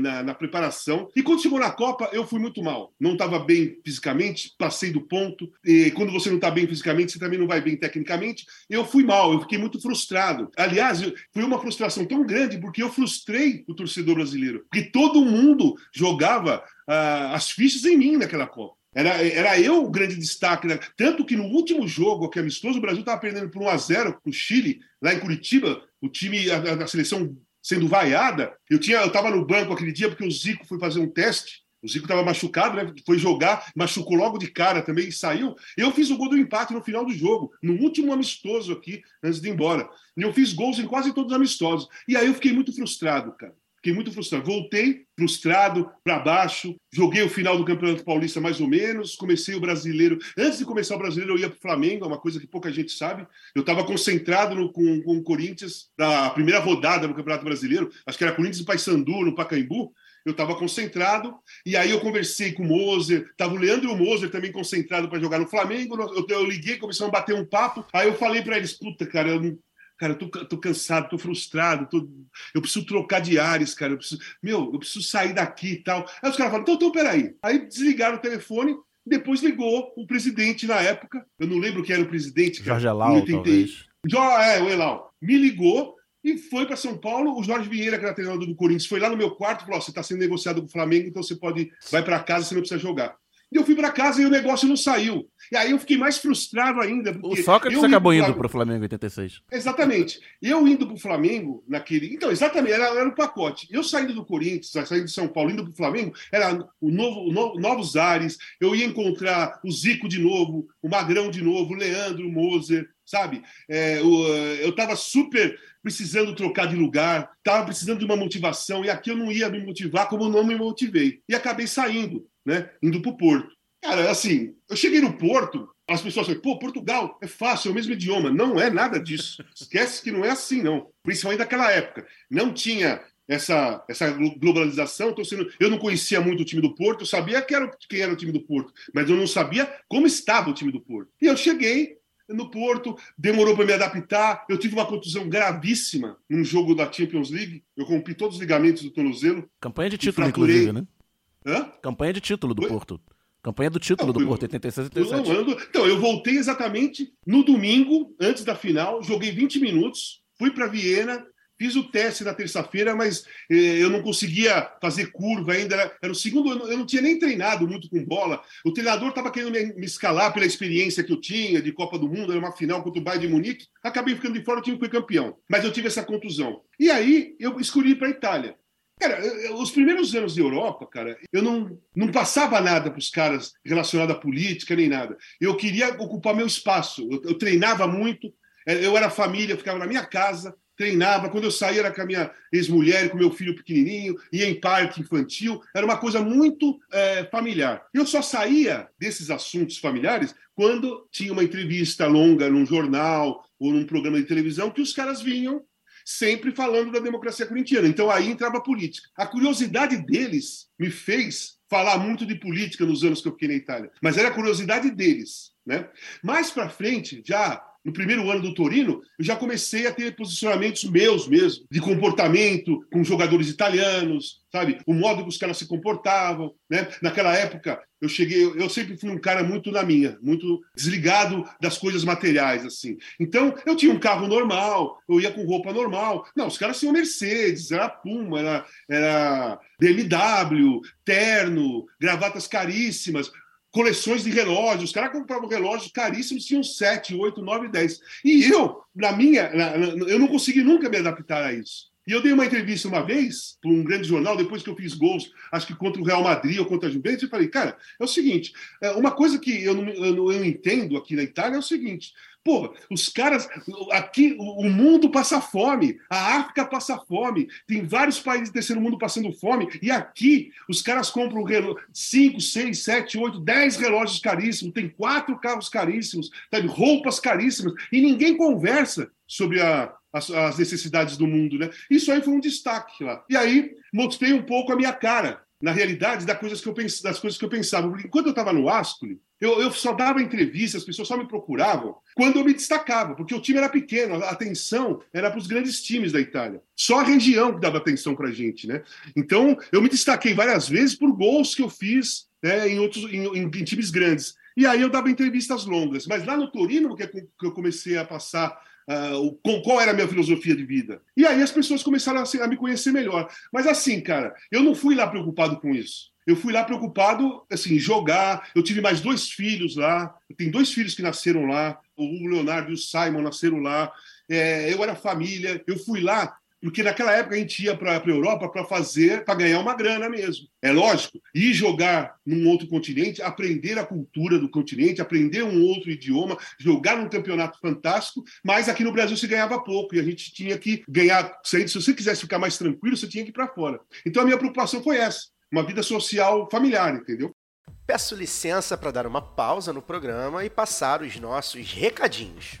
na, na preparação. E quando chegou na Copa, eu fui muito mal. Não estava bem fisicamente, passei do ponto. E quando você não está bem fisicamente, você também não vai bem tecnicamente. Eu fui mal, eu fiquei muito frustrado. Aliás, eu- foi uma frustração tão grande porque eu frustrei o torcedor brasileiro. Porque todo mundo jogava ah, as fichas em mim naquela Copa. Era, era eu o grande destaque. né? Tanto que no último jogo, que amistoso, o Brasil estava perdendo por 1 a 0 para o Chile, lá em Curitiba, o time, a- a seleção sendo vaiada. Eu tinha, eu estava no banco aquele dia porque o Zico foi fazer um teste. O Zico estava machucado, né? Foi jogar, machucou logo de cara também e saiu. Eu fiz o gol do empate no final do jogo, no último amistoso aqui, antes de ir embora. E eu fiz gols em quase todos os amistosos. E aí eu fiquei muito frustrado, cara. Fiquei muito frustrado. Voltei frustrado, para baixo. Joguei o final do Campeonato Paulista mais ou menos. Comecei o brasileiro. Antes de começar o brasileiro, eu ia para o Flamengo, é uma coisa que pouca gente sabe. Eu estava concentrado no- com, com o Corinthians, na primeira rodada do Campeonato Brasileiro. Acho que era Corinthians e Paysandu, no Pacaembu. Eu estava concentrado, e aí eu conversei com o Moser, estava o Leandro Moser também concentrado para jogar no Flamengo. Eu, eu liguei, começamos a bater um papo. Aí eu falei para eles: puta, cara, eu não. Cara, eu tô, tô cansado, tô frustrado, tô- eu preciso trocar de ares, cara. Eu preciso, meu, eu preciso sair daqui e tal. Aí os caras falaram, então, então, peraí. Aí desligaram o telefone, depois ligou o presidente na época. Eu não lembro quem era o presidente. cara, Jorge Elau, 80 talvez. É, o Elau. Me ligou e foi para São Paulo. O Jorge Vieira, que era treinador do Corinthians, foi lá no meu quarto e falou: "Ó, você está sendo negociado com o Flamengo, então você pode. Vai para casa, você não precisa jogar. E eu fui para casa e o negócio não saiu. E aí eu fiquei mais frustrado ainda. O Sócrates acabou indo Flamengo- pro Flamengo em 86. Exatamente. Eu indo para o Flamengo naquele. Então, exatamente, era, era um pacote. Eu saindo do Corinthians, saindo de São Paulo, indo para o Flamengo, era o novo, o no- novos ares. Eu ia encontrar o Zico de novo, o Magrão de novo, o Leandro, o Moser, sabe? É, o, eu estava super precisando trocar de lugar, estava precisando de uma motivação, e aqui eu não ia me motivar como eu não me motivei. E acabei saindo, né? Indo para o Porto. Cara, assim, eu cheguei no Porto, as pessoas falam, pô, Portugal, é fácil, é o mesmo idioma. Não é nada disso. Esquece que não é assim, não. Principalmente naquela época. Não tinha essa, essa glo- globalização. Sendo, eu não conhecia muito o time do Porto, eu sabia que era, quem era o time do Porto, mas eu não sabia como estava o time do Porto. E eu cheguei no Porto, demorou para me adaptar. Eu tive uma contusão gravíssima num jogo da Champions League. Eu rompi todos os ligamentos do tornozelo. Campanha de título, inclusive, né? Hã? Campanha de título do Oi? Porto. Campanha do título Não, do Porto, 86 e Eu 87. ando- Então, eu voltei exatamente no domingo, antes da final, joguei 20 minutos, fui para Viena, Fiz o teste na terça-feira, mas eh, eu não conseguia fazer curva ainda. Era, era o segundo ano, eu não tinha nem treinado muito com bola. O treinador estava querendo me, me escalar pela experiência que eu tinha de Copa do Mundo, era uma final contra o Bayern de Munique. Acabei ficando de fora, o time foi campeão. Mas eu tive essa contusão. E aí eu escolhi para a Itália. Cara, os primeiros anos de Europa, cara, eu não, não passava nada para os caras relacionado à política nem nada. Eu queria ocupar meu espaço. Eu, eu treinava muito, eh, eu era família, eu ficava na minha casa, treinava. Quando eu saía era com a minha ex-mulher, com meu filho pequenininho, ia em parque infantil. Era uma coisa muito eh, familiar. Eu só saía desses assuntos familiares quando tinha uma entrevista longa num jornal ou num programa de televisão que os caras vinham sempre falando da democracia corintiana. Então aí entrava a política. A curiosidade deles me fez falar muito de política nos anos que eu fiquei na Itália, mas era a curiosidade deles, né? Mais para frente, já no primeiro ano do Torino, eu já comecei a ter posicionamentos meus mesmo, de comportamento com jogadores italianos, sabe? O modo que os caras se comportavam, né? Naquela época, eu cheguei, eu sempre fui um cara muito na minha, muito desligado das coisas materiais, assim. Então, eu tinha um carro normal, eu ia com roupa normal. Não, os caras tinham Mercedes, era Puma, era, era BMW, terno, gravatas caríssimas, coleções de relógios. Os caras compravam relógios caríssimos, tinham 7, 8, 9, 10. E eu, na minha, na- na- eu não consegui nunca me adaptar a isso. E eu dei uma entrevista uma vez para um grande jornal, depois que eu fiz gols, acho que contra o Real Madrid ou contra a Juventus, e falei, cara, é o seguinte, é, uma coisa que eu não, eu não- eu entendo aqui na Itália é o seguinte, Pô, os caras. Aqui, o mundo passa fome, a África passa fome, tem vários países do terceiro mundo passando fome, e aqui os caras compram 5, 6, 7, 8, 10 relógios caríssimos, tem quatro carros caríssimos, sabe, roupas caríssimas, e ninguém conversa sobre a- as, as necessidades do mundo, né? Isso aí foi um destaque lá. E aí mostrei um pouco a minha cara, na realidade, das coisas que eu, pens, das coisas que eu pensava. Enquanto eu estava no Ascoli, eu, eu só dava entrevista, as pessoas só me procuravam quando eu me destacava, porque o time era pequeno, a atenção era para os grandes times da Itália. Só a região que dava atenção para a gente, né? Então, eu me destaquei várias vezes por gols que eu fiz né, em, outros, em, em- em times grandes. E aí eu dava entrevistas longas. Mas lá no Torino, que, é eu comecei a passar o- com qual era a minha filosofia de vida. E aí as pessoas começaram a, a me conhecer melhor. Mas assim, cara, eu não fui lá preocupado com isso. Eu fui lá preocupado, assim, jogar. Eu tive mais dois filhos lá. Tenho dois filhos que nasceram lá. O Leonardo e o Simon nasceram lá. É, eu era família. Eu fui lá porque naquela época a gente ia para a Europa para fazer, para ganhar uma grana mesmo. É lógico, ir jogar num outro continente, aprender a cultura do continente, aprender um outro idioma, jogar num campeonato fantástico, mas aqui no Brasil se ganhava pouco e a gente tinha que ganhar. Se você quisesse ficar mais tranquilo, você tinha que ir para fora. Então a minha preocupação foi essa, uma vida social familiar, entendeu? Peço licença para dar uma pausa no programa e passar os nossos recadinhos.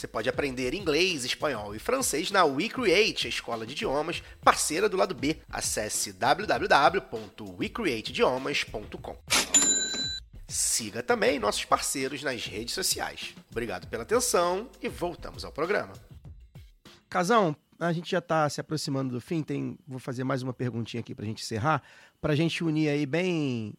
Você pode aprender inglês, espanhol e francês na WeCreate, a escola de idiomas parceira do lado B. Acesse www.wecreateidiomas.com. Siga também nossos parceiros nas redes sociais. Obrigado pela atenção e voltamos ao programa. Casão, a gente já está se aproximando do fim, tem, vou fazer mais uma perguntinha aqui para a gente encerrar, para a gente unir aí bem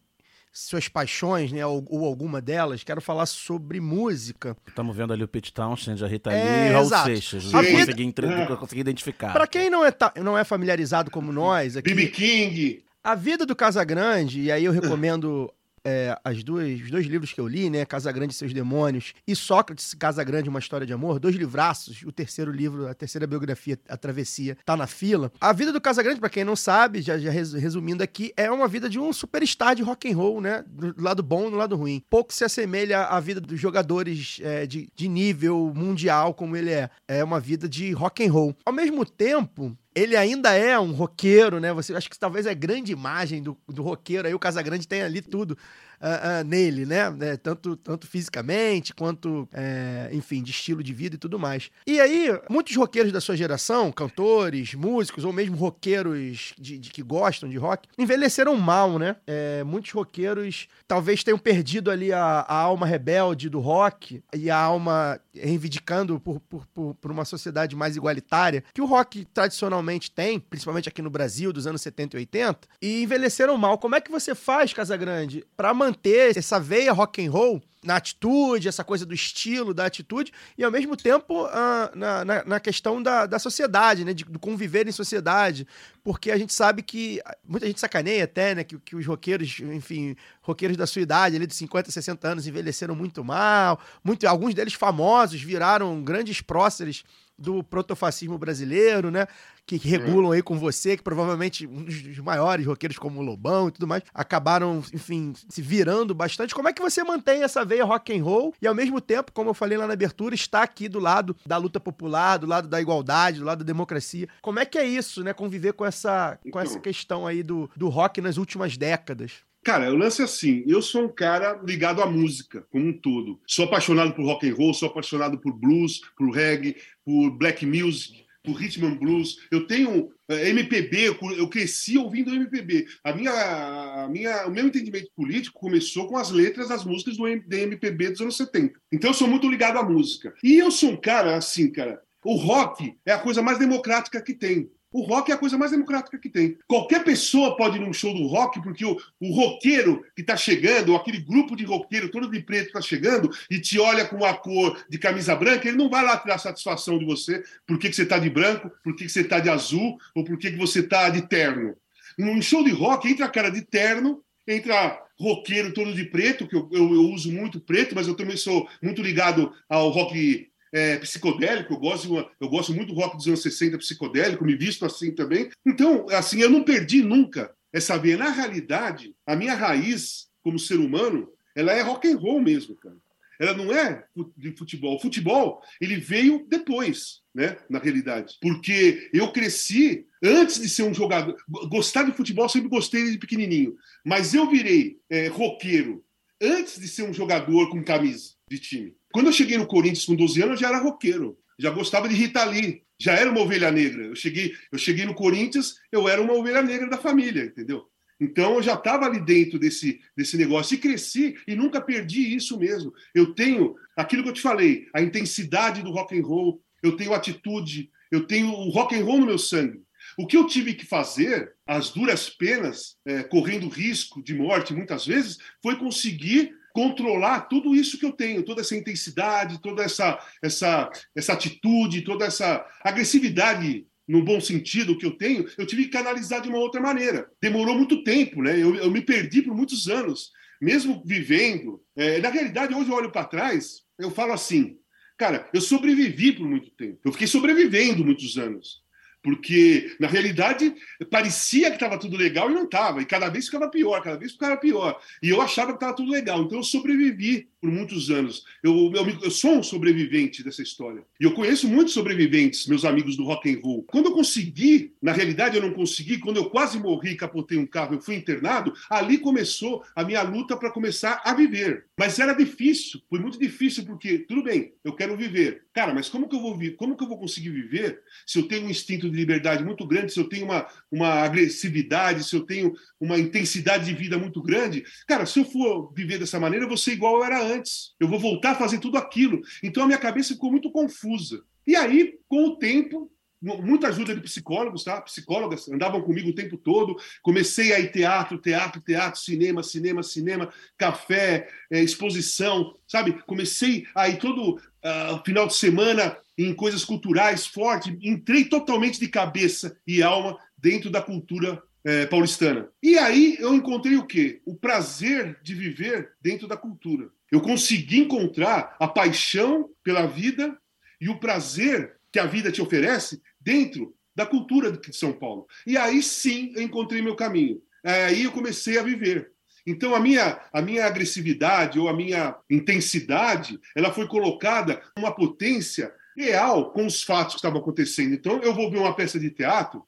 suas paixões, né, ou, ou alguma delas. Quero falar sobre música. Estamos vendo ali o Pete Townshend, a Rita É, Lee e o Raul exato. Seixas. Vida- consegui, entre- eu consegui identificar. Para quem não é, ta- não é familiarizado como nós aqui, BB King. a vida do Casagrande, e aí eu recomendo é, as duas, os dois livros que eu li, né? Casa Grande e Seus Demônios e Sócrates, Casa Grande, Uma História de Amor, dois livraços. O terceiro livro, a terceira biografia, A Travessia, tá na fila. A vida do Casa Grande, pra quem não sabe, já, já res- resumindo aqui, é uma vida de um superstar de rock and roll, né? Do lado bom e do lado ruim. Pouco se assemelha à vida dos jogadores é, de, de nível mundial como ele é. É uma vida de rock and roll. Ao mesmo tempo, ele ainda é um roqueiro, né? Você acho que talvez é grande imagem do, do roqueiro. Aí o Casagrande tem ali tudo ah, nele, né? É, tanto, tanto fisicamente quanto, é, enfim, de estilo de vida e tudo mais. E aí, muitos roqueiros da sua geração, cantores, músicos ou mesmo roqueiros de, de que gostam de rock, envelheceram mal, né? É, muitos roqueiros talvez tenham perdido ali a, a alma rebelde do rock e a alma reivindicando por, por, por, por uma sociedade mais igualitária que o rock tradicionalmente tem, principalmente aqui no Brasil, dos anos 70 e 80, e envelheceram mal. Como é que você faz, Casagrande, para manter essa veia rock and roll na atitude, essa coisa do estilo, da atitude, e ao mesmo tempo ah, na, na, na questão da, da sociedade, né? De, do conviver em sociedade. Porque a gente sabe que. Muita gente sacaneia até, né? Que, que os roqueiros, enfim, roqueiros da sua idade, ali de 50, 60 anos, envelheceram muito mal. Muito, alguns deles famosos viraram grandes próceres do protofascismo brasileiro, né? Que, regulam aí com você, que provavelmente um dos maiores roqueiros como o Lobão e tudo mais, acabaram, enfim, se virando bastante. Como é que você mantém essa veia rock and roll e ao mesmo tempo, como eu falei lá na abertura, está aqui do lado da luta popular, do lado da igualdade, do lado da democracia. Como é que é isso, né? Conviver com essa, com essa Então. questão aí do, do rock nas últimas décadas. Cara, o lance é assim, eu sou um cara ligado à música como um todo. Sou apaixonado por rock and roll, sou apaixonado por blues, por reggae, por black music, por rhythm and blues. Eu tenho eh, MPB, eu cresci ouvindo MPB. A minha, a minha, o meu entendimento político começou com as letras das músicas do MPB dos anos 70. Então eu sou muito ligado à música. E eu sou um cara assim, cara, o rock é a coisa mais democrática que tem. O rock é a coisa mais democrática que tem. Qualquer pessoa pode ir num show do rock, porque o, o roqueiro que está chegando, ou aquele grupo de roqueiro todo de preto está chegando e te olha com a cor de camisa branca, ele não vai lá tirar satisfação de você por que, você está de branco, por que, você está de azul, ou por que, você está de terno. Num show de rock, entra cara de terno, entra roqueiro todo de preto, que eu, eu- eu uso muito preto, mas eu também sou muito ligado ao rock é, psicodélico, eu gosto, eu gosto muito do rock dos anos 60 psicodélico, me visto assim também. Então, assim, eu não perdi nunca essa veia. Na realidade, a minha raiz como ser humano, ela é rock and roll mesmo, cara. Ela não é de futebol. O futebol, ele veio depois, né, na realidade. Porque eu cresci antes de ser um jogador. Gostar de futebol, sempre gostei desde pequenininho. Mas eu virei é, roqueiro antes de ser um jogador com camisa de time. Quando eu cheguei no Corinthians com 12 anos, eu já era roqueiro. Já gostava de Rita Lee. Já era uma ovelha negra. Eu cheguei, eu cheguei no Corinthians, eu era uma ovelha negra da família, entendeu? Então eu já estava ali dentro desse, desse negócio e cresci e nunca perdi isso mesmo. Eu tenho aquilo que eu te falei, a intensidade do rock and roll, eu tenho atitude, eu tenho o rock and roll no meu sangue. O que eu tive que fazer, as duras penas, eh, correndo risco de morte muitas vezes, foi conseguir controlar tudo isso que eu tenho, toda essa intensidade, toda essa, essa, essa atitude, toda essa agressividade no bom sentido que eu tenho, eu tive que canalizar de uma outra maneira. Demorou muito tempo, né? Eu, eu me perdi por muitos anos, mesmo vivendo. Eh, na realidade, hoje eu olho para trás, eu falo assim, cara, eu sobrevivi por muito tempo. Eu fiquei sobrevivendo muitos anos. Porque, na realidade, parecia que estava tudo legal e não estava. E cada vez ficava pior, cada vez ficava pior. E eu achava que estava tudo legal. Então eu sobrevivi por muitos anos. Eu, eu, eu sou um sobrevivente dessa história. E eu conheço muitos sobreviventes, meus amigos do rock and roll. Quando eu consegui, na realidade eu não consegui, quando eu quase morri capotei um carro, eu fui internado, ali começou a minha luta para começar a viver. Mas era difícil, foi muito difícil, porque, tudo bem, eu quero viver. Cara, mas como que eu vou, como que eu vou conseguir viver se eu tenho um instinto de liberdade muito grande, se eu tenho uma, uma agressividade, se eu tenho uma intensidade de vida muito grande? Cara, se eu for viver dessa maneira, eu vou ser igual eu era antes. Eu vou voltar a fazer tudo aquilo. Então a minha cabeça ficou muito confusa. E aí, com o tempo, muita ajuda de psicólogos, tá? Psicólogas andavam comigo o tempo todo. Comecei a ir teatro, teatro, teatro, cinema, cinema, cinema, café, eh, exposição, sabe? Comecei a ir todo ah, final de semana em coisas culturais forte. Entrei totalmente de cabeça e alma dentro da cultura é, paulistana. E aí eu encontrei o quê? O prazer de viver dentro da cultura. Eu consegui encontrar a paixão pela vida e o prazer que a vida te oferece dentro da cultura de São Paulo. E aí sim eu encontrei meu caminho. Aí eu comecei a viver. Então a minha, a minha agressividade ou a minha intensidade, ela foi colocada uma potência real com os fatos que estavam acontecendo. Então eu vou ver uma peça de teatro,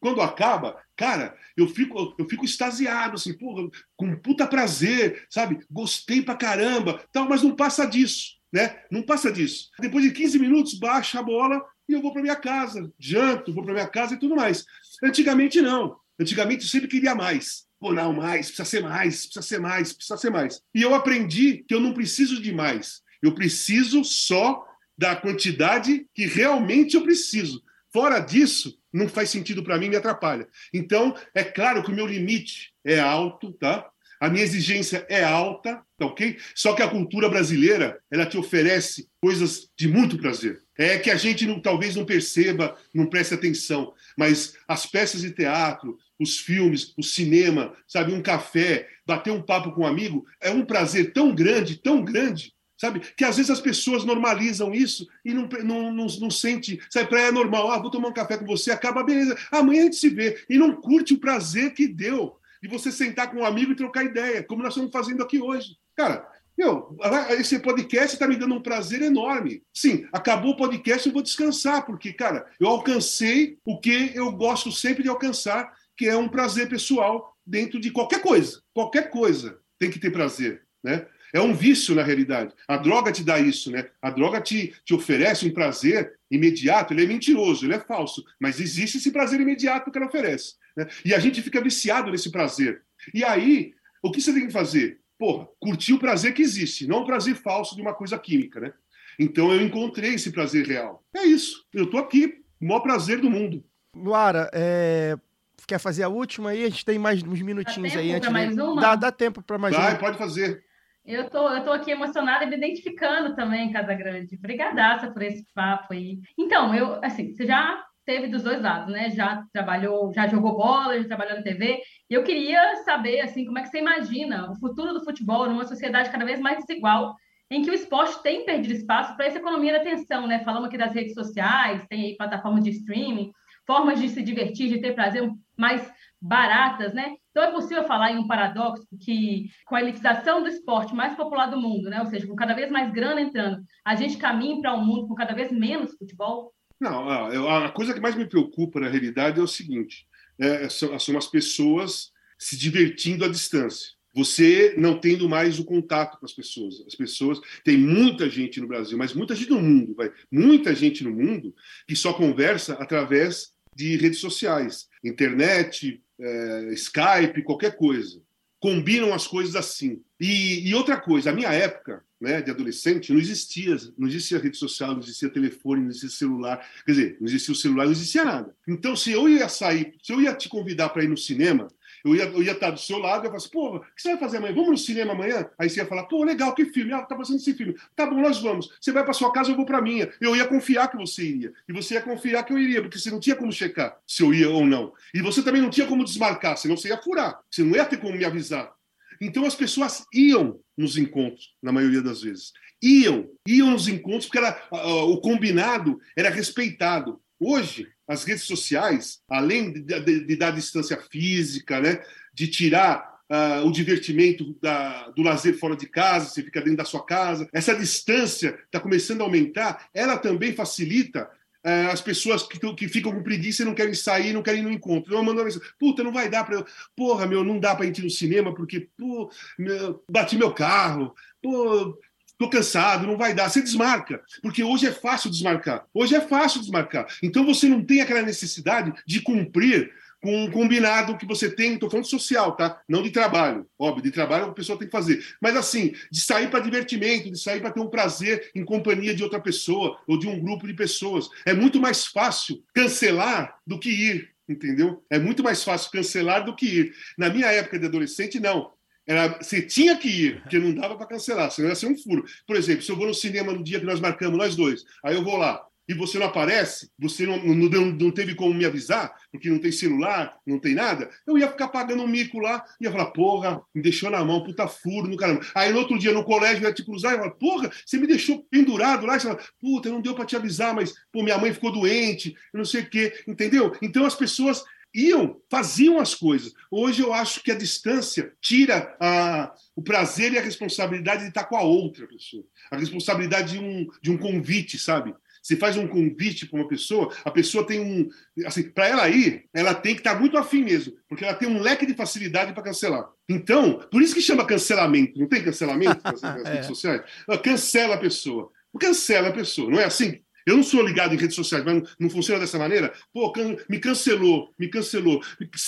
quando acaba, cara, eu fico, eu fico extasiado, assim, porra, com puta prazer, sabe? Gostei pra caramba, tal, mas não passa disso, né? Não passa disso. Depois de 15 minutos, baixa a bola e eu vou para minha casa, janto, vou para minha casa e tudo mais. Antigamente não. Antigamente eu sempre queria mais. Pô, não, mais, precisa ser mais, precisa ser mais, precisa ser mais. E eu aprendi que eu não preciso de mais. Eu preciso só da quantidade que realmente eu preciso. Fora disso, não faz sentido para mim, me atrapalha. Então, é claro que o meu limite é alto, tá? A minha exigência é alta, tá ok? Só que a cultura brasileira, ela te oferece coisas de muito prazer. É que a gente não, talvez não perceba, não preste atenção, mas as peças de teatro, os filmes, o cinema, sabe, um café, bater um papo com um amigo, é um prazer tão grande, tão grande, sabe? Que às vezes as pessoas normalizam isso e não, não, não, não sente, sabe? Para é normal, ah, vou tomar um café com você, acaba, beleza, amanhã a gente se vê. E não curte o prazer que deu de você sentar com um amigo e trocar ideia, como nós estamos fazendo aqui hoje. Cara, meu, esse podcast está me dando um prazer enorme. Sim, acabou o podcast, eu vou descansar, porque, cara, eu alcancei o que eu gosto sempre de alcançar, que é um prazer pessoal dentro de qualquer coisa. Qualquer coisa tem que ter prazer, né? É um vício, na realidade. A droga te dá isso, né? A droga te, te oferece um prazer imediato. Ele é mentiroso, ele é falso. Mas existe esse prazer imediato que ela oferece. Né? E a gente fica viciado nesse prazer. E aí, o que você tem que fazer? Porra, curtir o prazer que existe, não o prazer falso de uma coisa química, né? Então eu encontrei esse prazer real. É isso. Eu tô aqui. O maior prazer do mundo. Luara, é... quer fazer a última aí? A gente tem mais uns minutinhos Dá aí. Antes pra de- mais uma? Dá, dá tempo para mais Vai, uma. pode fazer. Eu tô, eu tô aqui emocionada e me identificando também, Casagrande. Brigadaça por esse papo aí. Então, eu, assim, você já teve dos dois lados, né? Já trabalhou, já jogou bola, já trabalhou na TV. E eu queria saber, assim, como é que você imagina o futuro do futebol numa sociedade cada vez mais desigual, em que o esporte tem perdido espaço para essa economia da atenção, né? Falamos aqui das redes sociais, tem aí plataformas de streaming, formas de se divertir, de ter prazer mais baratas, né? Então é possível falar em um paradoxo que com a elitização do esporte mais popular do mundo, né? Ou seja, com cada vez mais grana entrando, a gente caminha para um mundo com cada vez menos futebol? Não, a- coisa que mais me preocupa, na realidade, é o seguinte: é, são, são as pessoas se divertindo à distância. Você não tendo mais o contato com as pessoas. As pessoas. Tem muita gente no Brasil, mas muita gente no mundo, vai. Muita gente no mundo que só conversa através de redes sociais, internet, é, Skype, qualquer coisa. Combinam as coisas assim. E, e outra coisa, a minha época né, de adolescente, não existia, não existia rede social, não existia telefone, não existia celular. Quer dizer, não existia o celular, não existia nada. Então, se eu ia sair, se eu ia te convidar para ir no cinema, eu ia, eu ia estar do seu lado, eu ia falar assim, pô, o que você vai fazer amanhã? Vamos no cinema amanhã? Aí você ia falar, pô, legal, que filme? Ah, tá passando esse filme. Tá bom, nós vamos. Você vai para sua casa, eu vou para minha. Eu ia confiar que você iria. E você ia confiar que eu iria, porque você não tinha como checar se eu ia ou não. E você também não tinha como desmarcar, senão você ia furar. Você não ia ter como me avisar. Então as pessoas iam nos encontros, na maioria das vezes. Iam, iam nos encontros porque era, o combinado era respeitado. Hoje, as redes sociais, além de, de- de dar distância física, né, de tirar ah, o divertimento da- do lazer fora de casa, você fica dentro da sua casa, essa distância está começando a aumentar, ela também facilita as pessoas que, que ficam com preguiça e não querem sair, não querem ir no encontro. Eu mando uma mensagem, puta, não vai dar para eu. Porra, meu, não dá para ir no cinema porque, pô, meu, bati meu carro, pô, tô cansado, não vai dar. Você desmarca, porque hoje é fácil desmarcar. Hoje é fácil desmarcar. Então você não tem aquela necessidade de cumprir com um combinado que você tem, estou falando social, tá? Não de trabalho. Óbvio, de trabalho a pessoa tem que fazer. Mas assim, de sair para divertimento, de sair para ter um prazer em companhia de outra pessoa ou de um grupo de pessoas. É muito mais fácil cancelar do que ir, entendeu? É muito mais fácil cancelar do que ir. Na minha época de adolescente, não. Era, você tinha que ir, porque não dava para cancelar, senão ia ser um furo. Por exemplo, se eu vou no cinema no dia que nós marcamos, nós dois, aí eu vou lá, e você não aparece, você não, não, não teve como me avisar, porque não tem celular, não tem nada, eu ia ficar pagando um mico lá, ia falar, porra, me deixou na mão, puta furo caramba. Aí no outro dia no colégio ia te cruzar e falar, porra, você me deixou pendurado lá, e você fala, puta, não deu para te avisar, mas pô, minha mãe ficou doente, eu não sei o quê, entendeu? Então as pessoas iam, faziam as coisas. Hoje eu acho que a distância tira a, o prazer e a responsabilidade de estar com a outra pessoa. A responsabilidade de um, de um convite, sabe? Você faz um convite para uma pessoa, a pessoa tem um. Assim, para ela ir, ela tem que estar muito afim mesmo, porque ela tem um leque de facilidade para cancelar. Então, por isso que chama cancelamento. Não tem cancelamento nas, nas É. redes sociais? Ela cancela a pessoa. Cancela a pessoa, não é assim? Eu não sou ligado em redes sociais, mas não, funciona dessa maneira. Pô, can- me cancelou, me cancelou.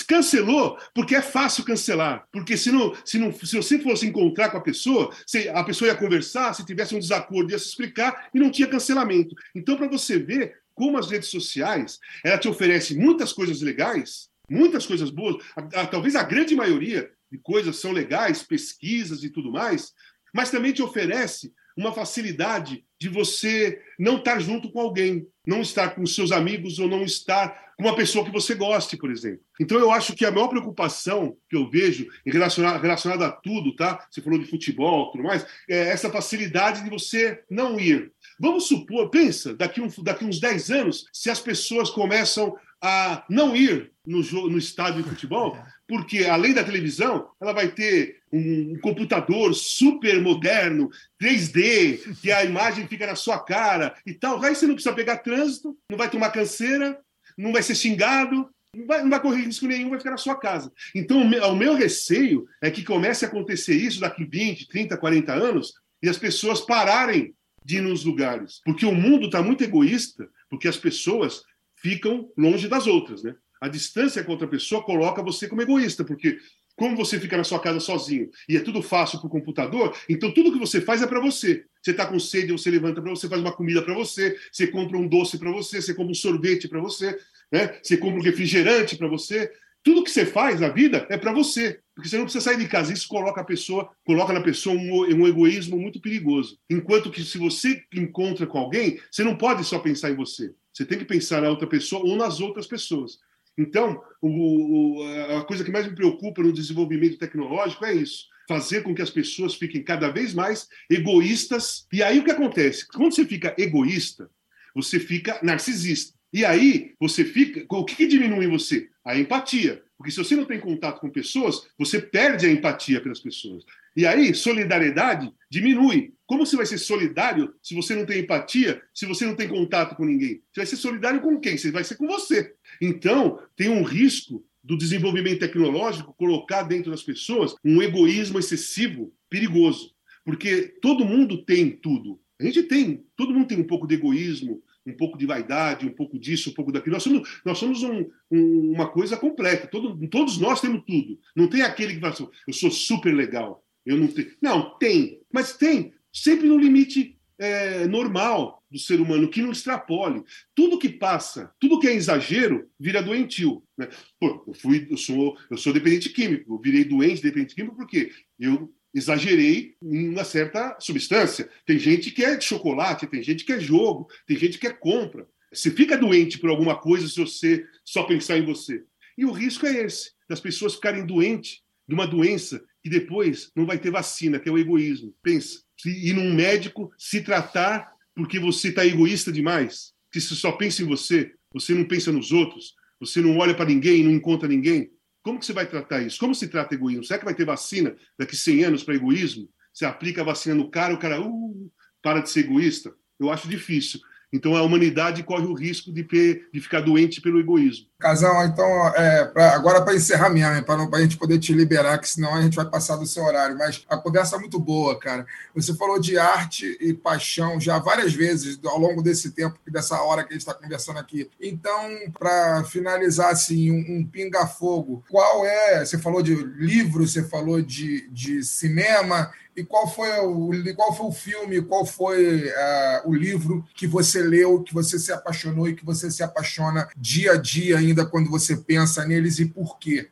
Cancelou porque é fácil cancelar. Porque se, não, se, não, se você fosse encontrar com a pessoa, se a pessoa ia conversar, se tivesse um desacordo, ia se explicar e não tinha cancelamento. Então, para você ver como as redes sociais, ela te oferece muitas coisas legais, muitas coisas boas, a- a- talvez a grande maioria de coisas são legais, pesquisas e tudo mais, mas também te oferece uma facilidade de você não estar junto com alguém, não estar com seus amigos ou não estar com uma pessoa que você goste, por exemplo. Então eu acho que a maior preocupação que eu vejo relacionada a tudo, tá? Você falou de futebol, tudo mais, é essa facilidade de você não ir. Vamos supor, pensa, daqui, um, daqui uns 10 anos, se as pessoas começam a não ir no, no estádio de futebol, porque além da televisão, ela vai ter um, um computador super moderno, 3D, que a imagem fica na sua cara e tal. Aí você não precisa pegar trânsito, não vai tomar canseira, não vai ser xingado, não vai, não vai correr risco nenhum, vai ficar na sua casa. Então, o meu, o meu receio é que comece a acontecer isso daqui 20, 30, 40 anos e as pessoas pararem de ir nos lugares. Porque o mundo está muito egoísta, porque as pessoas ficam longe das outras, né? A distância com outra pessoa coloca você como egoísta, porque como você fica na sua casa sozinho e é tudo fácil para o computador, então tudo que você faz é para você. Você está com sede, você levanta para você, faz uma comida para você, você compra um doce para você, você compra um sorvete para você, né? Você compra um refrigerante para você. Tudo que você faz na vida é para você, porque você não precisa sair de casa. Isso coloca a pessoa, coloca na pessoa um, um egoísmo muito perigoso. Enquanto que se você encontra com alguém, você não pode só pensar em você. Você tem que pensar na outra pessoa ou nas outras pessoas. Então, o- o- a coisa que mais me preocupa no desenvolvimento tecnológico é isso. Fazer com que as pessoas fiquem cada vez mais egoístas. E aí o que acontece? Quando você fica egoísta, você fica narcisista. E aí você fica. O que, que diminui você? A empatia. Porque se você não tem contato com pessoas, você perde a empatia pelas pessoas. E aí, solidariedade diminui. Como você vai ser solidário se você não tem empatia, se você não tem contato com ninguém? Você vai ser solidário com quem? Você vai ser com você. Então, tem um risco do desenvolvimento tecnológico colocar dentro das pessoas um egoísmo excessivo, perigoso. Porque todo mundo tem tudo. A gente tem, todo mundo tem um pouco de egoísmo, um pouco de vaidade, um pouco disso, um pouco daquilo. Nós somos, nós somos um- um- uma coisa completa. Todo- todos nós temos tudo. Não tem aquele que fala assim, eu sou super legal. Eu não tenho. Não, tem. Mas tem sempre no limite é, normal do ser humano, que não extrapole. Tudo que passa, tudo que é exagero, vira doentio. Né? Pô, eu, fui, eu, sou, eu sou dependente químico, eu virei doente dependente químico porque eu exagerei em uma certa substância. Tem gente que é chocolate, tem gente que é jogo, tem gente que é compra. Você fica doente por alguma coisa se você só pensar em você. E o risco é esse, das pessoas ficarem doentes de uma doença que depois não vai ter vacina, que é o egoísmo. Pensa, se ir num médico se tratar porque você está egoísta demais, que você só pensa em você, você não pensa nos outros, você não olha para ninguém, não encontra ninguém. Como que você vai tratar isso? Como se trata egoísmo? Será que vai ter vacina daqui 100 anos para egoísmo? Você aplica a vacina no cara, o cara uh, para de ser egoísta? Eu acho difícil. Então a humanidade corre o risco de, ter, de ficar doente pelo egoísmo. Casal, então, é, pra- agora para encerrar mesmo, para a gente poder te liberar, que senão a gente vai passar do seu horário. Mas a conversa é muito boa, cara. Você falou de arte e paixão já várias vezes ao longo desse tempo, dessa hora que a gente está conversando aqui. Então, para finalizar, assim, um, um pinga-fogo, qual é? Você falou de livro, você falou de, de cinema. E qual foi o, qual foi o filme, qual foi ah, o livro que você leu, que você se apaixonou e que você se apaixona dia a dia ainda quando você pensa neles e por quê?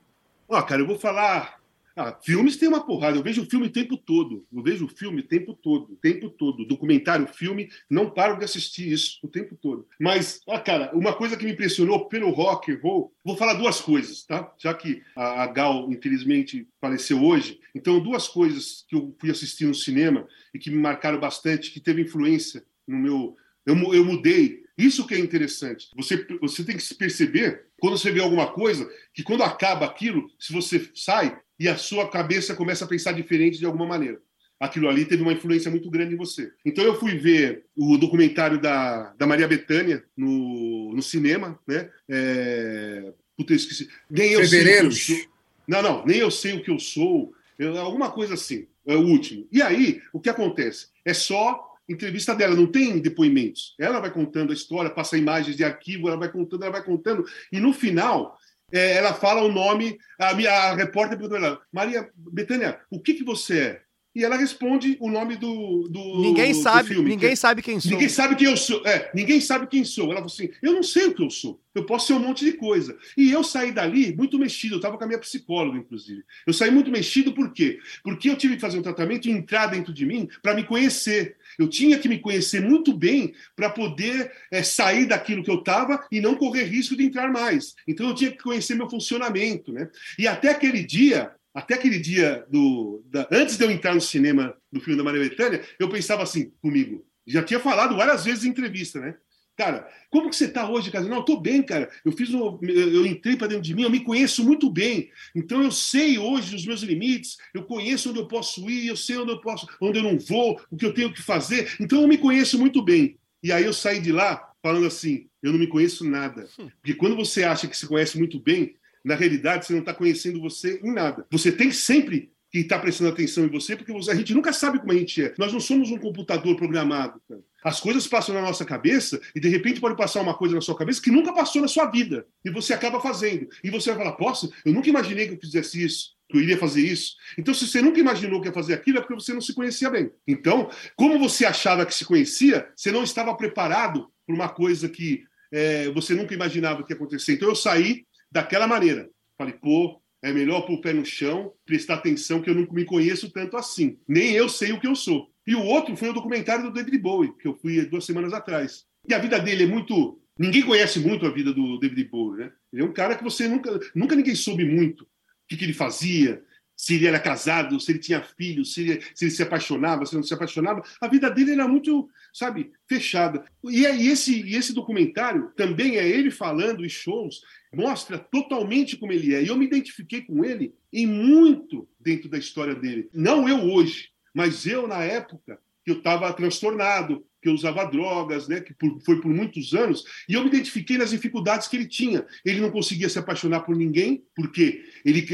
Ó, cara, eu vou falar. Ah, filmes tem uma porrada. Eu vejo filme o tempo todo. Eu vejo filme o tempo todo, o tempo todo. Documentário, filme, não paro de assistir isso o tempo todo. Mas, ah, cara, uma coisa que me impressionou pelo rock and vou falar duas coisas, tá? Já que a, a Gal, infelizmente, faleceu hoje. Então, duas coisas que eu fui assistir no cinema e que me marcaram bastante, que teve influência no meu. Eu, eu mudei. Isso que é interessante. Você, você tem que se perceber, quando você vê alguma coisa, que quando acaba aquilo, se você sai e a sua cabeça começa a pensar diferente de alguma maneira. Aquilo ali teve uma influência muito grande em você. Então eu fui ver o documentário da, da Maria Bethânia no, no cinema, né? É... Puta, eu esqueci. Nem eu sei o que eu sou. Não, não, nem eu sei o que eu sou. Eu- alguma coisa assim. É o último. E aí, o que acontece? É só entrevista dela, não tem depoimentos. Ela vai contando a história, passa imagens de arquivo, ela vai contando, ela vai contando, e no final é, ela fala o nome, a, minha, a repórter perguntou ela, Maria Betânia, o que, que você é? E ela responde o nome do, do Ninguém do sabe, filme, ninguém que- sabe quem sou. Ninguém sabe quem eu sou. É, ninguém sabe quem sou. Ela falou assim: eu não sei o que eu sou. Eu posso ser um monte de coisa. E eu saí dali muito mexido. Eu estava com a minha psicóloga, inclusive. Eu saí muito mexido por quê? Porque eu tive que fazer um tratamento e entrar dentro de mim para me conhecer. Eu tinha que me conhecer muito bem para poder é, sair daquilo que eu estava e não correr risco de entrar mais. Então eu tinha que conhecer meu funcionamento, né? E até aquele dia, até aquele dia do da- antes de eu entrar no cinema do filme da Maria Bethânia, eu pensava assim comigo. Já tinha falado várias vezes em entrevista, né? Cara, como que você está hoje, cara? Não, eu tô bem, cara. Eu fiz um, eu entrei para dentro de mim, eu me conheço muito bem. Então eu sei hoje os meus limites, eu conheço onde eu posso ir, eu sei onde eu posso, onde eu não vou, o que eu tenho que fazer. Então eu me conheço muito bem. E aí eu saí de lá falando assim, eu não me conheço nada. Porque quando você acha que se conhece muito bem, na realidade você não está conhecendo você em nada. Você tem sempre que estar prestando atenção em você, porque a gente nunca sabe como a gente é. Nós não somos um computador programado. cara. As coisas passam na nossa cabeça e de repente pode passar uma coisa na sua cabeça que nunca passou na sua vida. E você acaba fazendo. E você vai falar: Poxa, eu nunca imaginei que eu fizesse isso, que eu iria fazer isso. Então, se você nunca imaginou que ia fazer aquilo, é porque você não se conhecia bem. Então, como você achava que se conhecia, você não estava preparado para uma coisa que é, você nunca imaginava que ia acontecer. Então, eu saí daquela maneira. Falei, pô, é melhor pôr o pé no chão, prestar atenção, que eu não me conheço tanto assim. Nem eu sei o que eu sou. E o outro foi o documentário do David Bowie, que eu fui duas semanas atrás. E a vida dele é muito. Ninguém conhece muito a vida do David Bowie, né? Ele é um cara que você nunca. Nunca ninguém soube muito o que, que ele fazia, se ele era casado, se ele tinha filhos, se ele, se ele se apaixonava, se não se apaixonava. A vida dele era muito, sabe, fechada. E, é- e esse, e esse documentário também é ele falando em shows, mostra totalmente como ele é. E eu me identifiquei com ele em muito dentro da história dele. Não eu hoje, mas eu na época que eu estava transtornado, que eu usava drogas, né, que por- foi por muitos anos, e eu me identifiquei nas dificuldades que ele tinha. Ele não conseguia se apaixonar por ninguém, porque ele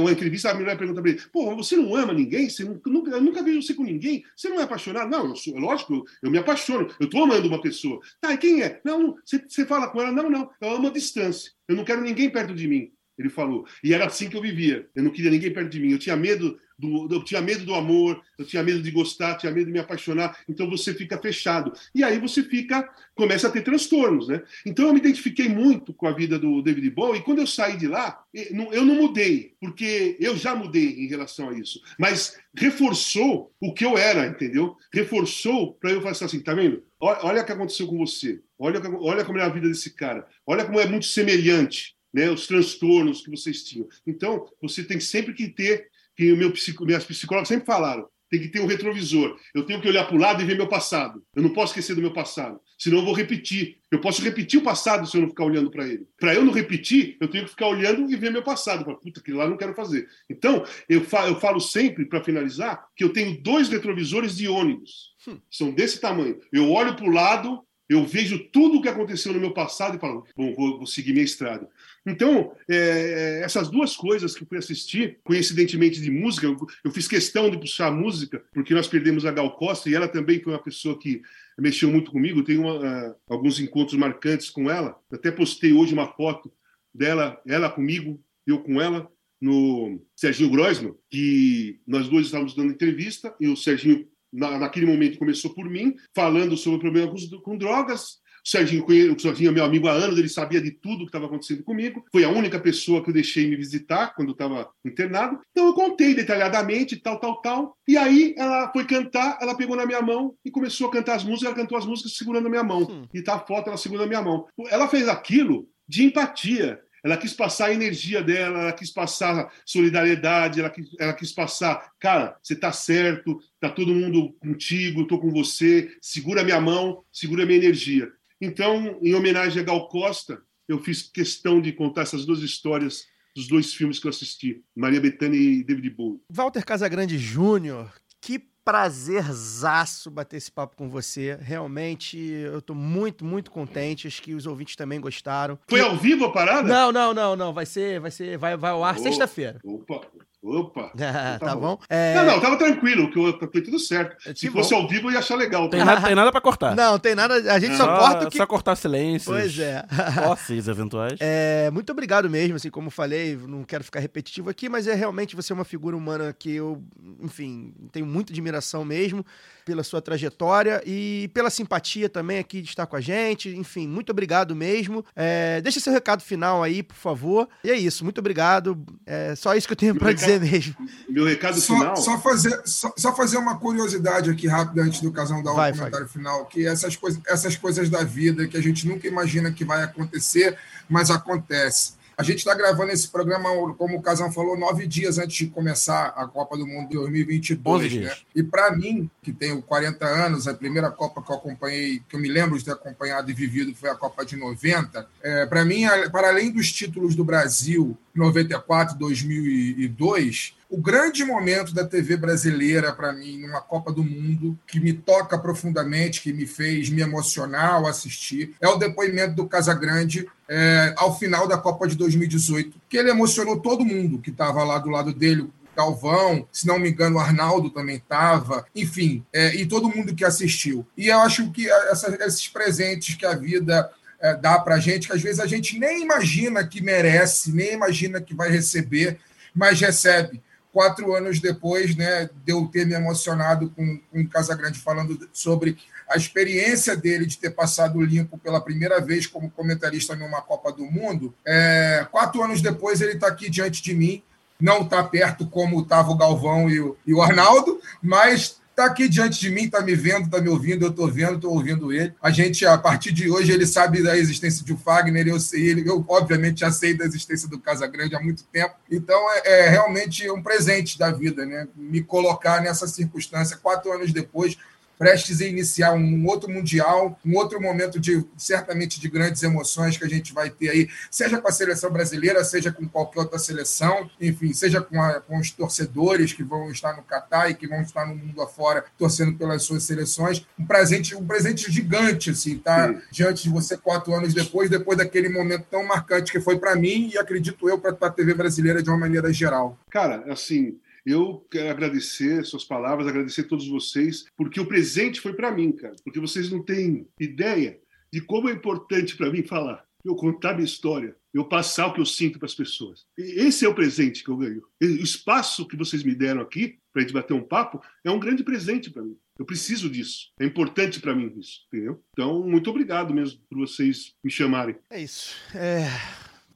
uma entrevista a mulher pergunta para ele: "Pô, você não ama ninguém? Você nunca, nunca- eu nunca vejo você com ninguém. Você não é apaixonado?" Não, eu sou, lógico, eu, eu me apaixono. Eu estou amando uma pessoa. Tá, e quem é? Não, você fala com ela: "Não, não, eu amo a distância. Eu não quero ninguém perto de mim." Ele falou. E era assim que eu vivia. Eu não queria ninguém perto de mim. Eu tinha medo do, eu tinha medo do amor, eu tinha medo de gostar, tinha medo de me apaixonar. Então você fica fechado. E aí você fica, começa a ter transtornos, né? Então eu me identifiquei muito com a vida do David Bowie. E quando eu saí de lá, eu não mudei, porque eu já mudei em relação a isso. Mas reforçou o que eu era, entendeu? Reforçou para eu falar assim, tá vendo? Olha, o que aconteceu com você. Olha, olha como é a vida desse cara. Olha como é muito semelhante né, os transtornos que vocês tinham. Então, você tem sempre que ter, que o meu psico, minhas psicólogas sempre falaram, tem que ter um retrovisor. Eu tenho que olhar para o lado e ver meu passado. Eu não posso esquecer do meu passado, senão eu vou repetir. Eu posso repetir o passado se eu não ficar olhando para ele. Para eu não repetir, eu tenho que ficar olhando e ver meu passado. Falo, Puta, aquilo lá eu não quero fazer. Então, eu, fa eu falo sempre, para finalizar, que eu tenho dois retrovisores de ônibus. São desse tamanho. Eu olho para o lado, eu vejo tudo o que aconteceu no meu passado e falo, bom, vou, vou seguir minha estrada. Então, é, essas duas coisas que fui assistir, coincidentemente de música, eu, eu fiz questão de puxar música, porque nós perdemos a Gal Costa e ela também foi uma pessoa que mexeu muito comigo. Tenho uma, ah, alguns encontros marcantes com ela. Até postei hoje uma foto dela, ela comigo, eu com ela, no Serginho Groisman, que nós dois estávamos dando entrevista e o Serginho, na, naquele momento, começou por mim, falando sobre o problema com, com drogas, O Serginho, o Serginho é meu amigo há anos, ele sabia de tudo que estava acontecendo comigo. Foi a única pessoa que eu deixei me visitar quando estava internado. Então eu contei detalhadamente, tal, tal, tal. E aí ela foi cantar, ela pegou na minha mão e começou a cantar as músicas. Ela cantou as músicas segurando a minha mão. Hum. E tá a foto ela segurando a minha mão. Ela fez aquilo de empatia. Ela quis passar a energia dela, ela quis passar solidariedade, ela quis, ela quis passar, cara, você tá certo, tá todo mundo contigo, tô com você, segura minha mão, segura minha energia. Então, em homenagem a Gal Costa, eu fiz questão de contar essas duas histórias dos dois filmes que eu assisti, Maria Bethânia e David Bowie. Walter Casagrande Júnior, que prazerzaço bater esse papo com você. Realmente, eu tô muito, muito contente. Acho que os ouvintes também gostaram. Foi ao vivo a parada? Não, não, não, não. Vai ser, vai ser, vai, vai ao ar Oh. sexta-feira. Opa, opa. tá, tá bom. bom. É, Não, não, tava tranquilo, que eu, foi tudo certo. Que Se bom. fosse ao vivo, eu ia achar legal. Tem nada, tem nada pra cortar. não, tem nada. A gente só Só, corta o que. só cortar silêncios. Pois é. Posses eventuais. É, muito obrigado mesmo, assim, como falei, não quero ficar repetitivo aqui, mas é realmente você é uma figura humana que eu, enfim, tenho muita admiração mesmo pela sua trajetória e pela simpatia também aqui de estar com a gente. Enfim, muito obrigado mesmo. É, deixa seu recado final aí, por favor. E é isso, muito obrigado. É só isso que eu tenho Meu pra mesmo. Meu recado Só, final. só fazer, só, só fazer uma curiosidade aqui rápida antes do Casão dar o Vai, comentário final, que essas coisas, essas coisas da vida que a gente nunca imagina que vai acontecer, mas acontece. A gente está gravando esse programa, como o Casão falou, nove dias antes de começar a Copa do Mundo de 2022. 11 Né? E para mim, que tenho 40 anos, a primeira Copa que eu acompanhei, que eu me lembro de ter acompanhado e vivido, foi a Copa de 90. É, para mim, para além dos títulos do Brasil, 94, 2002, o grande momento da TV brasileira para mim numa Copa do Mundo que me toca profundamente, que me fez me emocionar ao assistir, é o depoimento do Casagrande é, ao final da Copa de 2018, que ele emocionou todo mundo que estava lá do lado dele, Galvão, se não me engano, o Arnaldo também estava, enfim, é, e todo mundo que assistiu. E eu acho que essa- esses presentes que a vida é, dá para gente, que às vezes a gente nem imagina que merece, nem imagina que vai receber, mas recebe. Quatro anos depois, né, de eu ter me emocionado com, o Casagrande falando sobre a experiência dele de ter passado limpo pela primeira vez como comentarista numa Copa do Mundo, é, quatro anos depois ele está aqui diante de mim, não está perto como estava o Galvão e o, e o Arnaldo, mas está aqui diante de mim, está me vendo, está me ouvindo, eu estou vendo, estou ouvindo ele. A gente, a partir de hoje, ele sabe da existência de Fagner, eu sei, ele, eu obviamente já sei da existência do Casagrande há muito tempo. Então é, é realmente um presente da vida, né? Me colocar nessa circunstância quatro anos depois prestes a iniciar um outro mundial, um outro momento de certamente de grandes emoções que a gente vai ter aí, seja com a seleção brasileira, seja com qualquer outra seleção, enfim, seja com, a- com os torcedores que vão estar no Catar e que vão estar no mundo afora torcendo pelas suas seleções, um presente, um presente gigante assim, tá Sim. diante de você quatro anos depois, depois daquele momento tão marcante que foi para mim e acredito eu para a TV brasileira de uma maneira geral. Cara, assim, eu quero agradecer suas palavras, agradecer a todos vocês, porque o presente foi para mim, cara. Porque vocês não têm ideia de como é importante para mim falar, eu contar minha história, eu passar o que eu sinto para as pessoas. Esse é o presente que eu ganho. O espaço que vocês me deram aqui para a gente bater um papo é um grande presente para mim. Eu preciso disso. É importante para mim isso, entendeu? Então, muito obrigado mesmo por vocês me chamarem. É isso. É,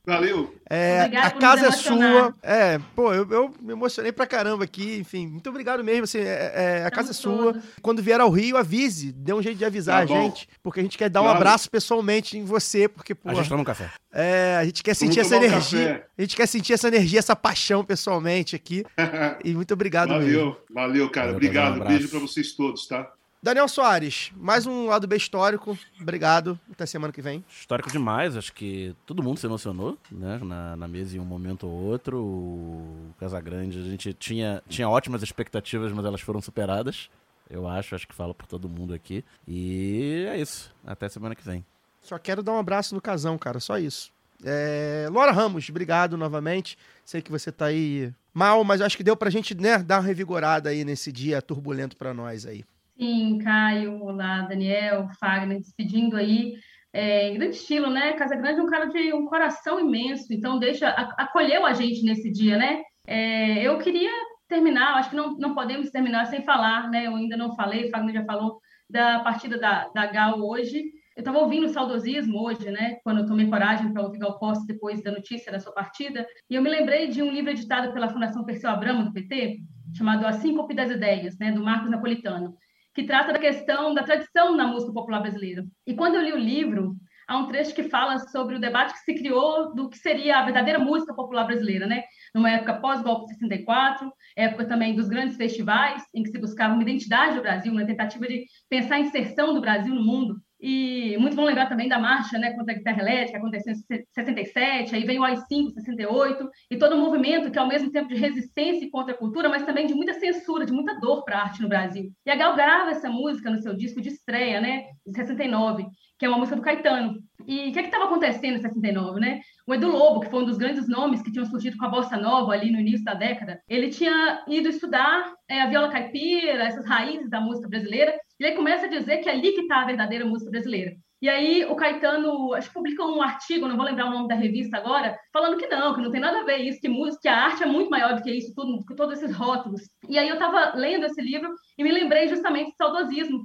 Valeu. É, a casa é sua. É, pô, eu, eu me emocionei pra caramba aqui. Enfim, muito obrigado mesmo. Assim, é, é, a casa é sua. todos. Quando vier ao Rio, avise. Dê um jeito de avisar Tá a gente. Porque a gente quer dar um Claro. abraço pessoalmente em você. Porque, pô, A gente toma um café. é, a gente quer Vamos sentir essa um energia. café. A gente quer sentir essa energia, essa paixão pessoalmente aqui. E muito obrigado mesmo. Valeu, valeu, cara. Valeu, Obrigado. um. Beijo para vocês todos, tá? Daniel Soares, mais um lado B histórico. Obrigado. Até semana que vem. Histórico demais, acho que todo mundo se emocionou, né? Na, na mesa em um momento ou outro. O Casagrande, a gente tinha, tinha ótimas expectativas, mas elas foram superadas. Eu acho, acho que falo por todo mundo aqui. E é isso. Até semana que vem. Só quero dar um abraço no casão, cara. Só isso. É, Laura Ramos, obrigado novamente. Sei que você tá aí mal, mas acho que deu pra gente né, dar uma revigorada aí nesse dia turbulento pra nós aí. Sim, Caio, olá, Daniel, Fagner, despedindo aí. É, em grande estilo, né? Casagrande é um cara de um coração imenso, então deixa, acolheu a gente nesse dia, né? É, eu queria terminar, acho que não, não podemos terminar sem falar, né? Eu ainda não falei, o Fagner já falou da partida da, da Gal hoje. eu estava ouvindo o saudosismo hoje, né? Quando eu tomei coragem para ouvir Gal Costa depois da notícia da sua partida, e eu me lembrei de um livro editado pela Fundação Perseu Abramo do PT, chamado A Síncope das Ideias, né? Do Marcos Napolitano, que trata da questão da tradição na música popular brasileira. E quando eu li o livro, há um trecho que fala sobre o debate que se criou do que seria a verdadeira música popular brasileira, né? Numa época pós-golpe de 64, época também dos grandes festivais, em que se buscava uma identidade do Brasil, uma tentativa de pensar a inserção do Brasil no mundo. E muito bom lembrar também da marcha né, contra a guitarra elétrica, aconteceu em 67, aí vem o AI-5, 68, e todo o movimento que, ao mesmo tempo de resistência e contra a cultura, mas também de muita censura, de muita dor para a arte no Brasil. E a Gal grava essa música no seu disco de estreia, né, de 69, que é uma música do Caetano. E o que é estava acontecendo em 69, né? O Edu Lobo, que foi um dos grandes nomes que tinham surgido com a bossa nova ali no início da década, ele tinha ido estudar é, a viola caipira, essas raízes da música brasileira, e ele começa a dizer que é ali que está a verdadeira música brasileira. E aí o Caetano, acho que publica um artigo, não vou lembrar o nome da revista agora, falando que não, que não tem nada a ver isso, que música, que a arte é muito maior do que isso, tudo, que todos esses rótulos. E aí eu estava lendo esse livro e me lembrei justamente do saudosismo,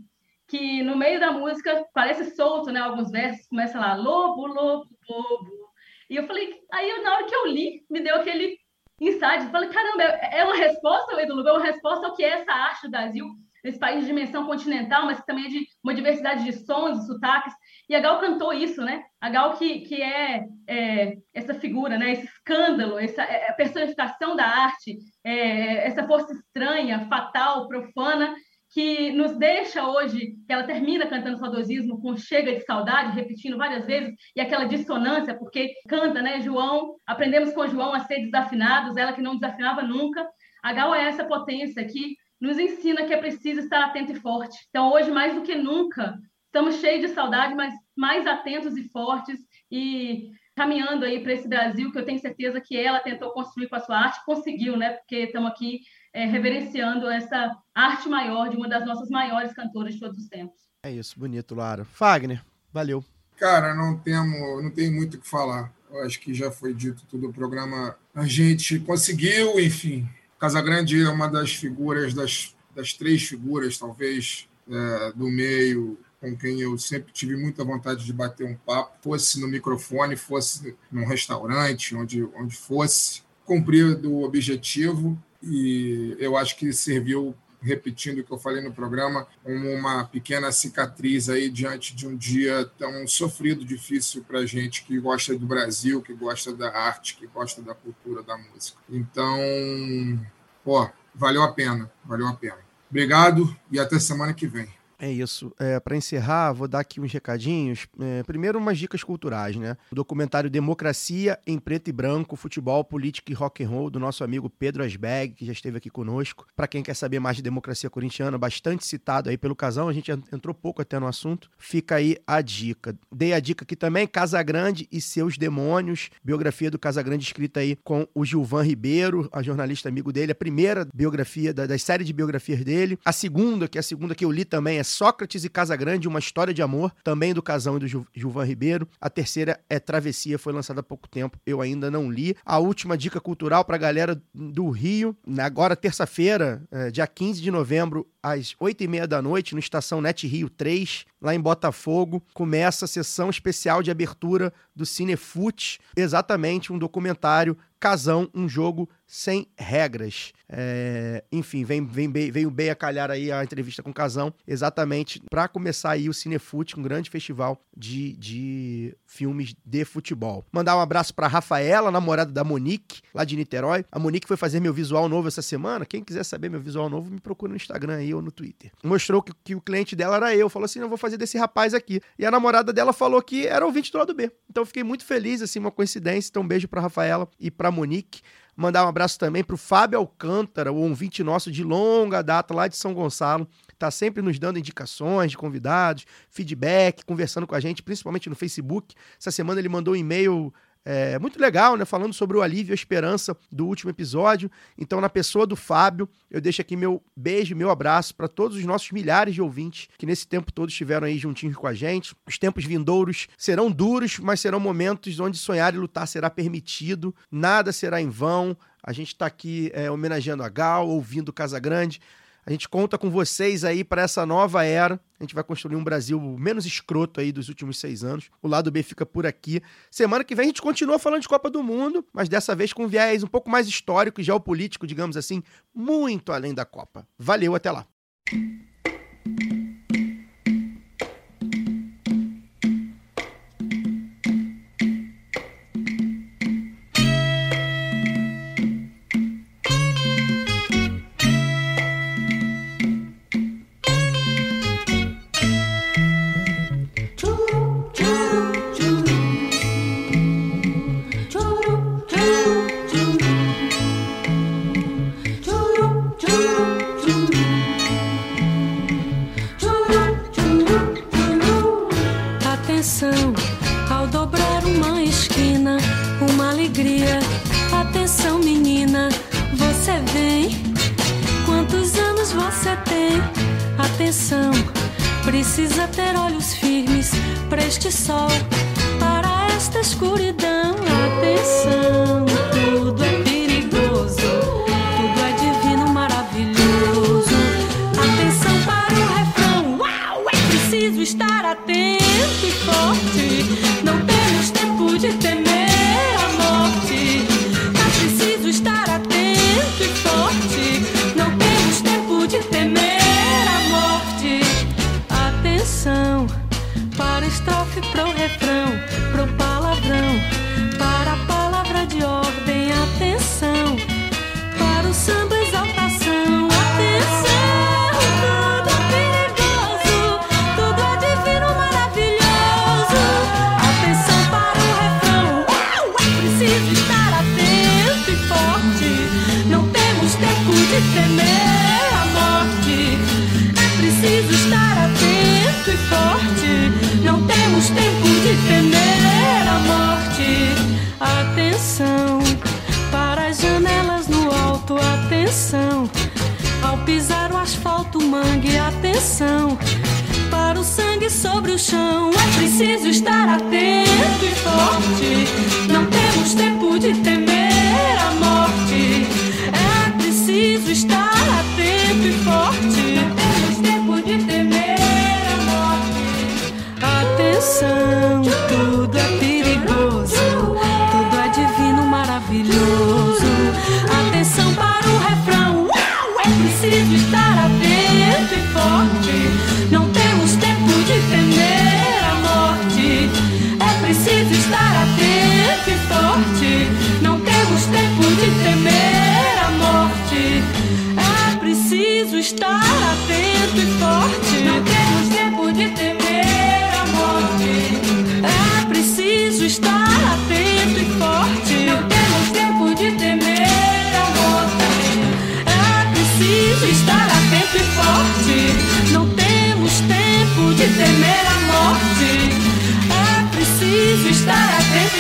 que no meio da música parece solto, né? Alguns versos começa lá, lobo, lobo, lobo. E eu falei, aí na hora que eu li, me deu aquele insight, eu falei, caramba, é, é uma resposta, Edu é uma resposta ao que é essa arte do Brasil, esse país de dimensão continental, mas também é de uma diversidade de sons e sotaques. E a Gal cantou isso, né? A Gal que, que é, é essa figura, né? Esse escândalo, essa é, personificação da arte, é, essa força estranha, fatal, profana, que nos deixa hoje, que ela termina cantando saudosismo com chega de saudade, repetindo várias vezes, e aquela dissonância, porque canta, né, João, aprendemos com João a ser desafinados, ela que não desafinava nunca. A Gal é essa potência que nos ensina que é preciso estar atento e forte. Então, hoje, mais do que nunca, estamos cheios de saudade, mas mais atentos e fortes e caminhando aí para esse Brasil que eu tenho certeza que ela tentou construir com a sua arte, conseguiu, né? Porque estamos aqui é, reverenciando essa arte maior de uma das nossas maiores cantoras de todos os tempos. É isso, bonito, Lara. Fagner, valeu. Cara, não temo, não tenho muito o que falar. Eu acho que já foi dito tudo o programa. A gente conseguiu, enfim. Casagrande é uma das figuras, das, das três figuras, talvez, é, do meio, com quem eu sempre tive muita vontade de bater um papo, fosse no microfone, fosse num restaurante, onde, onde fosse, cumprir do objetivo e eu acho que serviu, repetindo o que eu falei no programa, como uma pequena cicatriz aí diante de um dia tão sofrido, difícil para gente que gosta do Brasil, que gosta da arte, que gosta da cultura, da música. Então, ó, valeu a pena, valeu a pena. Obrigado e até semana que vem. É isso. É, para encerrar, vou dar aqui uns recadinhos. É, primeiro, umas dicas culturais, né? O documentário Democracia em Preto e Branco, Futebol, Política e Rock and Roll, do nosso amigo Pedro Asbeg, que já esteve aqui conosco. Para quem quer saber mais de democracia corintiana, bastante citado aí pelo casal, a gente entrou pouco até no assunto. Fica aí a dica. Dei a dica aqui também, Casa Grande e Seus Demônios, biografia do Casa Grande escrita aí com o Gilvan Ribeiro, a jornalista amigo dele, a primeira biografia da, das séries de biografias dele. A segunda, que é a segunda que eu li também, é Sócrates e Casagrande, uma história de amor, também do Casão e do Gil Gilvan Ribeiro. A terceira é Travessia, foi lançada há pouco tempo, eu ainda não li. A última dica cultural para a galera do Rio, agora terça-feira, é, dia 15 de novembro, às 8h30 da noite, no Estação Net Rio 3, lá em Botafogo, começa a sessão especial de abertura do Cinefute, exatamente um documentário Casão, um jogo sem regras. É, enfim, vem, vem, veio bem a calhar aí a entrevista com o Casão, exatamente para começar aí o Cinefute, um grande festival de, de filmes de futebol. Mandar um abraço para Rafaela, namorada da Monique, lá de Niterói. A Monique foi fazer meu visual novo essa semana. Quem quiser saber meu visual novo, me procura no Instagram aí ou no Twitter. Mostrou que, que o cliente dela era eu. Falou assim: não vou fazer desse rapaz aqui. E a namorada dela falou que era ouvinte do lado B. Então eu fiquei muito feliz, assim, uma coincidência. Então um beijo para Rafaela e para Monique. Mandar um abraço também para o Fábio Alcântara, o ouvinte nosso de longa data lá de São Gonçalo. Está sempre nos dando indicações de convidados, feedback, conversando com a gente, principalmente no Facebook. Essa semana ele mandou um e-mail é, muito legal, né? Falando sobre o alívio e a esperança do último episódio. Então, na pessoa do Fábio, eu deixo aqui meu beijo, meu abraço para todos os nossos milhares de ouvintes que nesse tempo todo estiveram aí juntinhos com a gente. Os tempos vindouros serão duros, mas serão momentos onde sonhar e lutar será permitido, nada será em vão. A gente está aqui é, homenageando a Gal, ouvindo Casa Grande. A gente conta com vocês aí para essa nova era. A gente vai construir um Brasil menos escroto aí dos últimos seis anos. O lado B fica por aqui. Semana que vem a gente continua falando de Copa do Mundo, mas dessa vez com viés um pouco mais histórico e geopolítico, digamos assim, muito além da Copa. Valeu, até lá.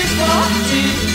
esporte.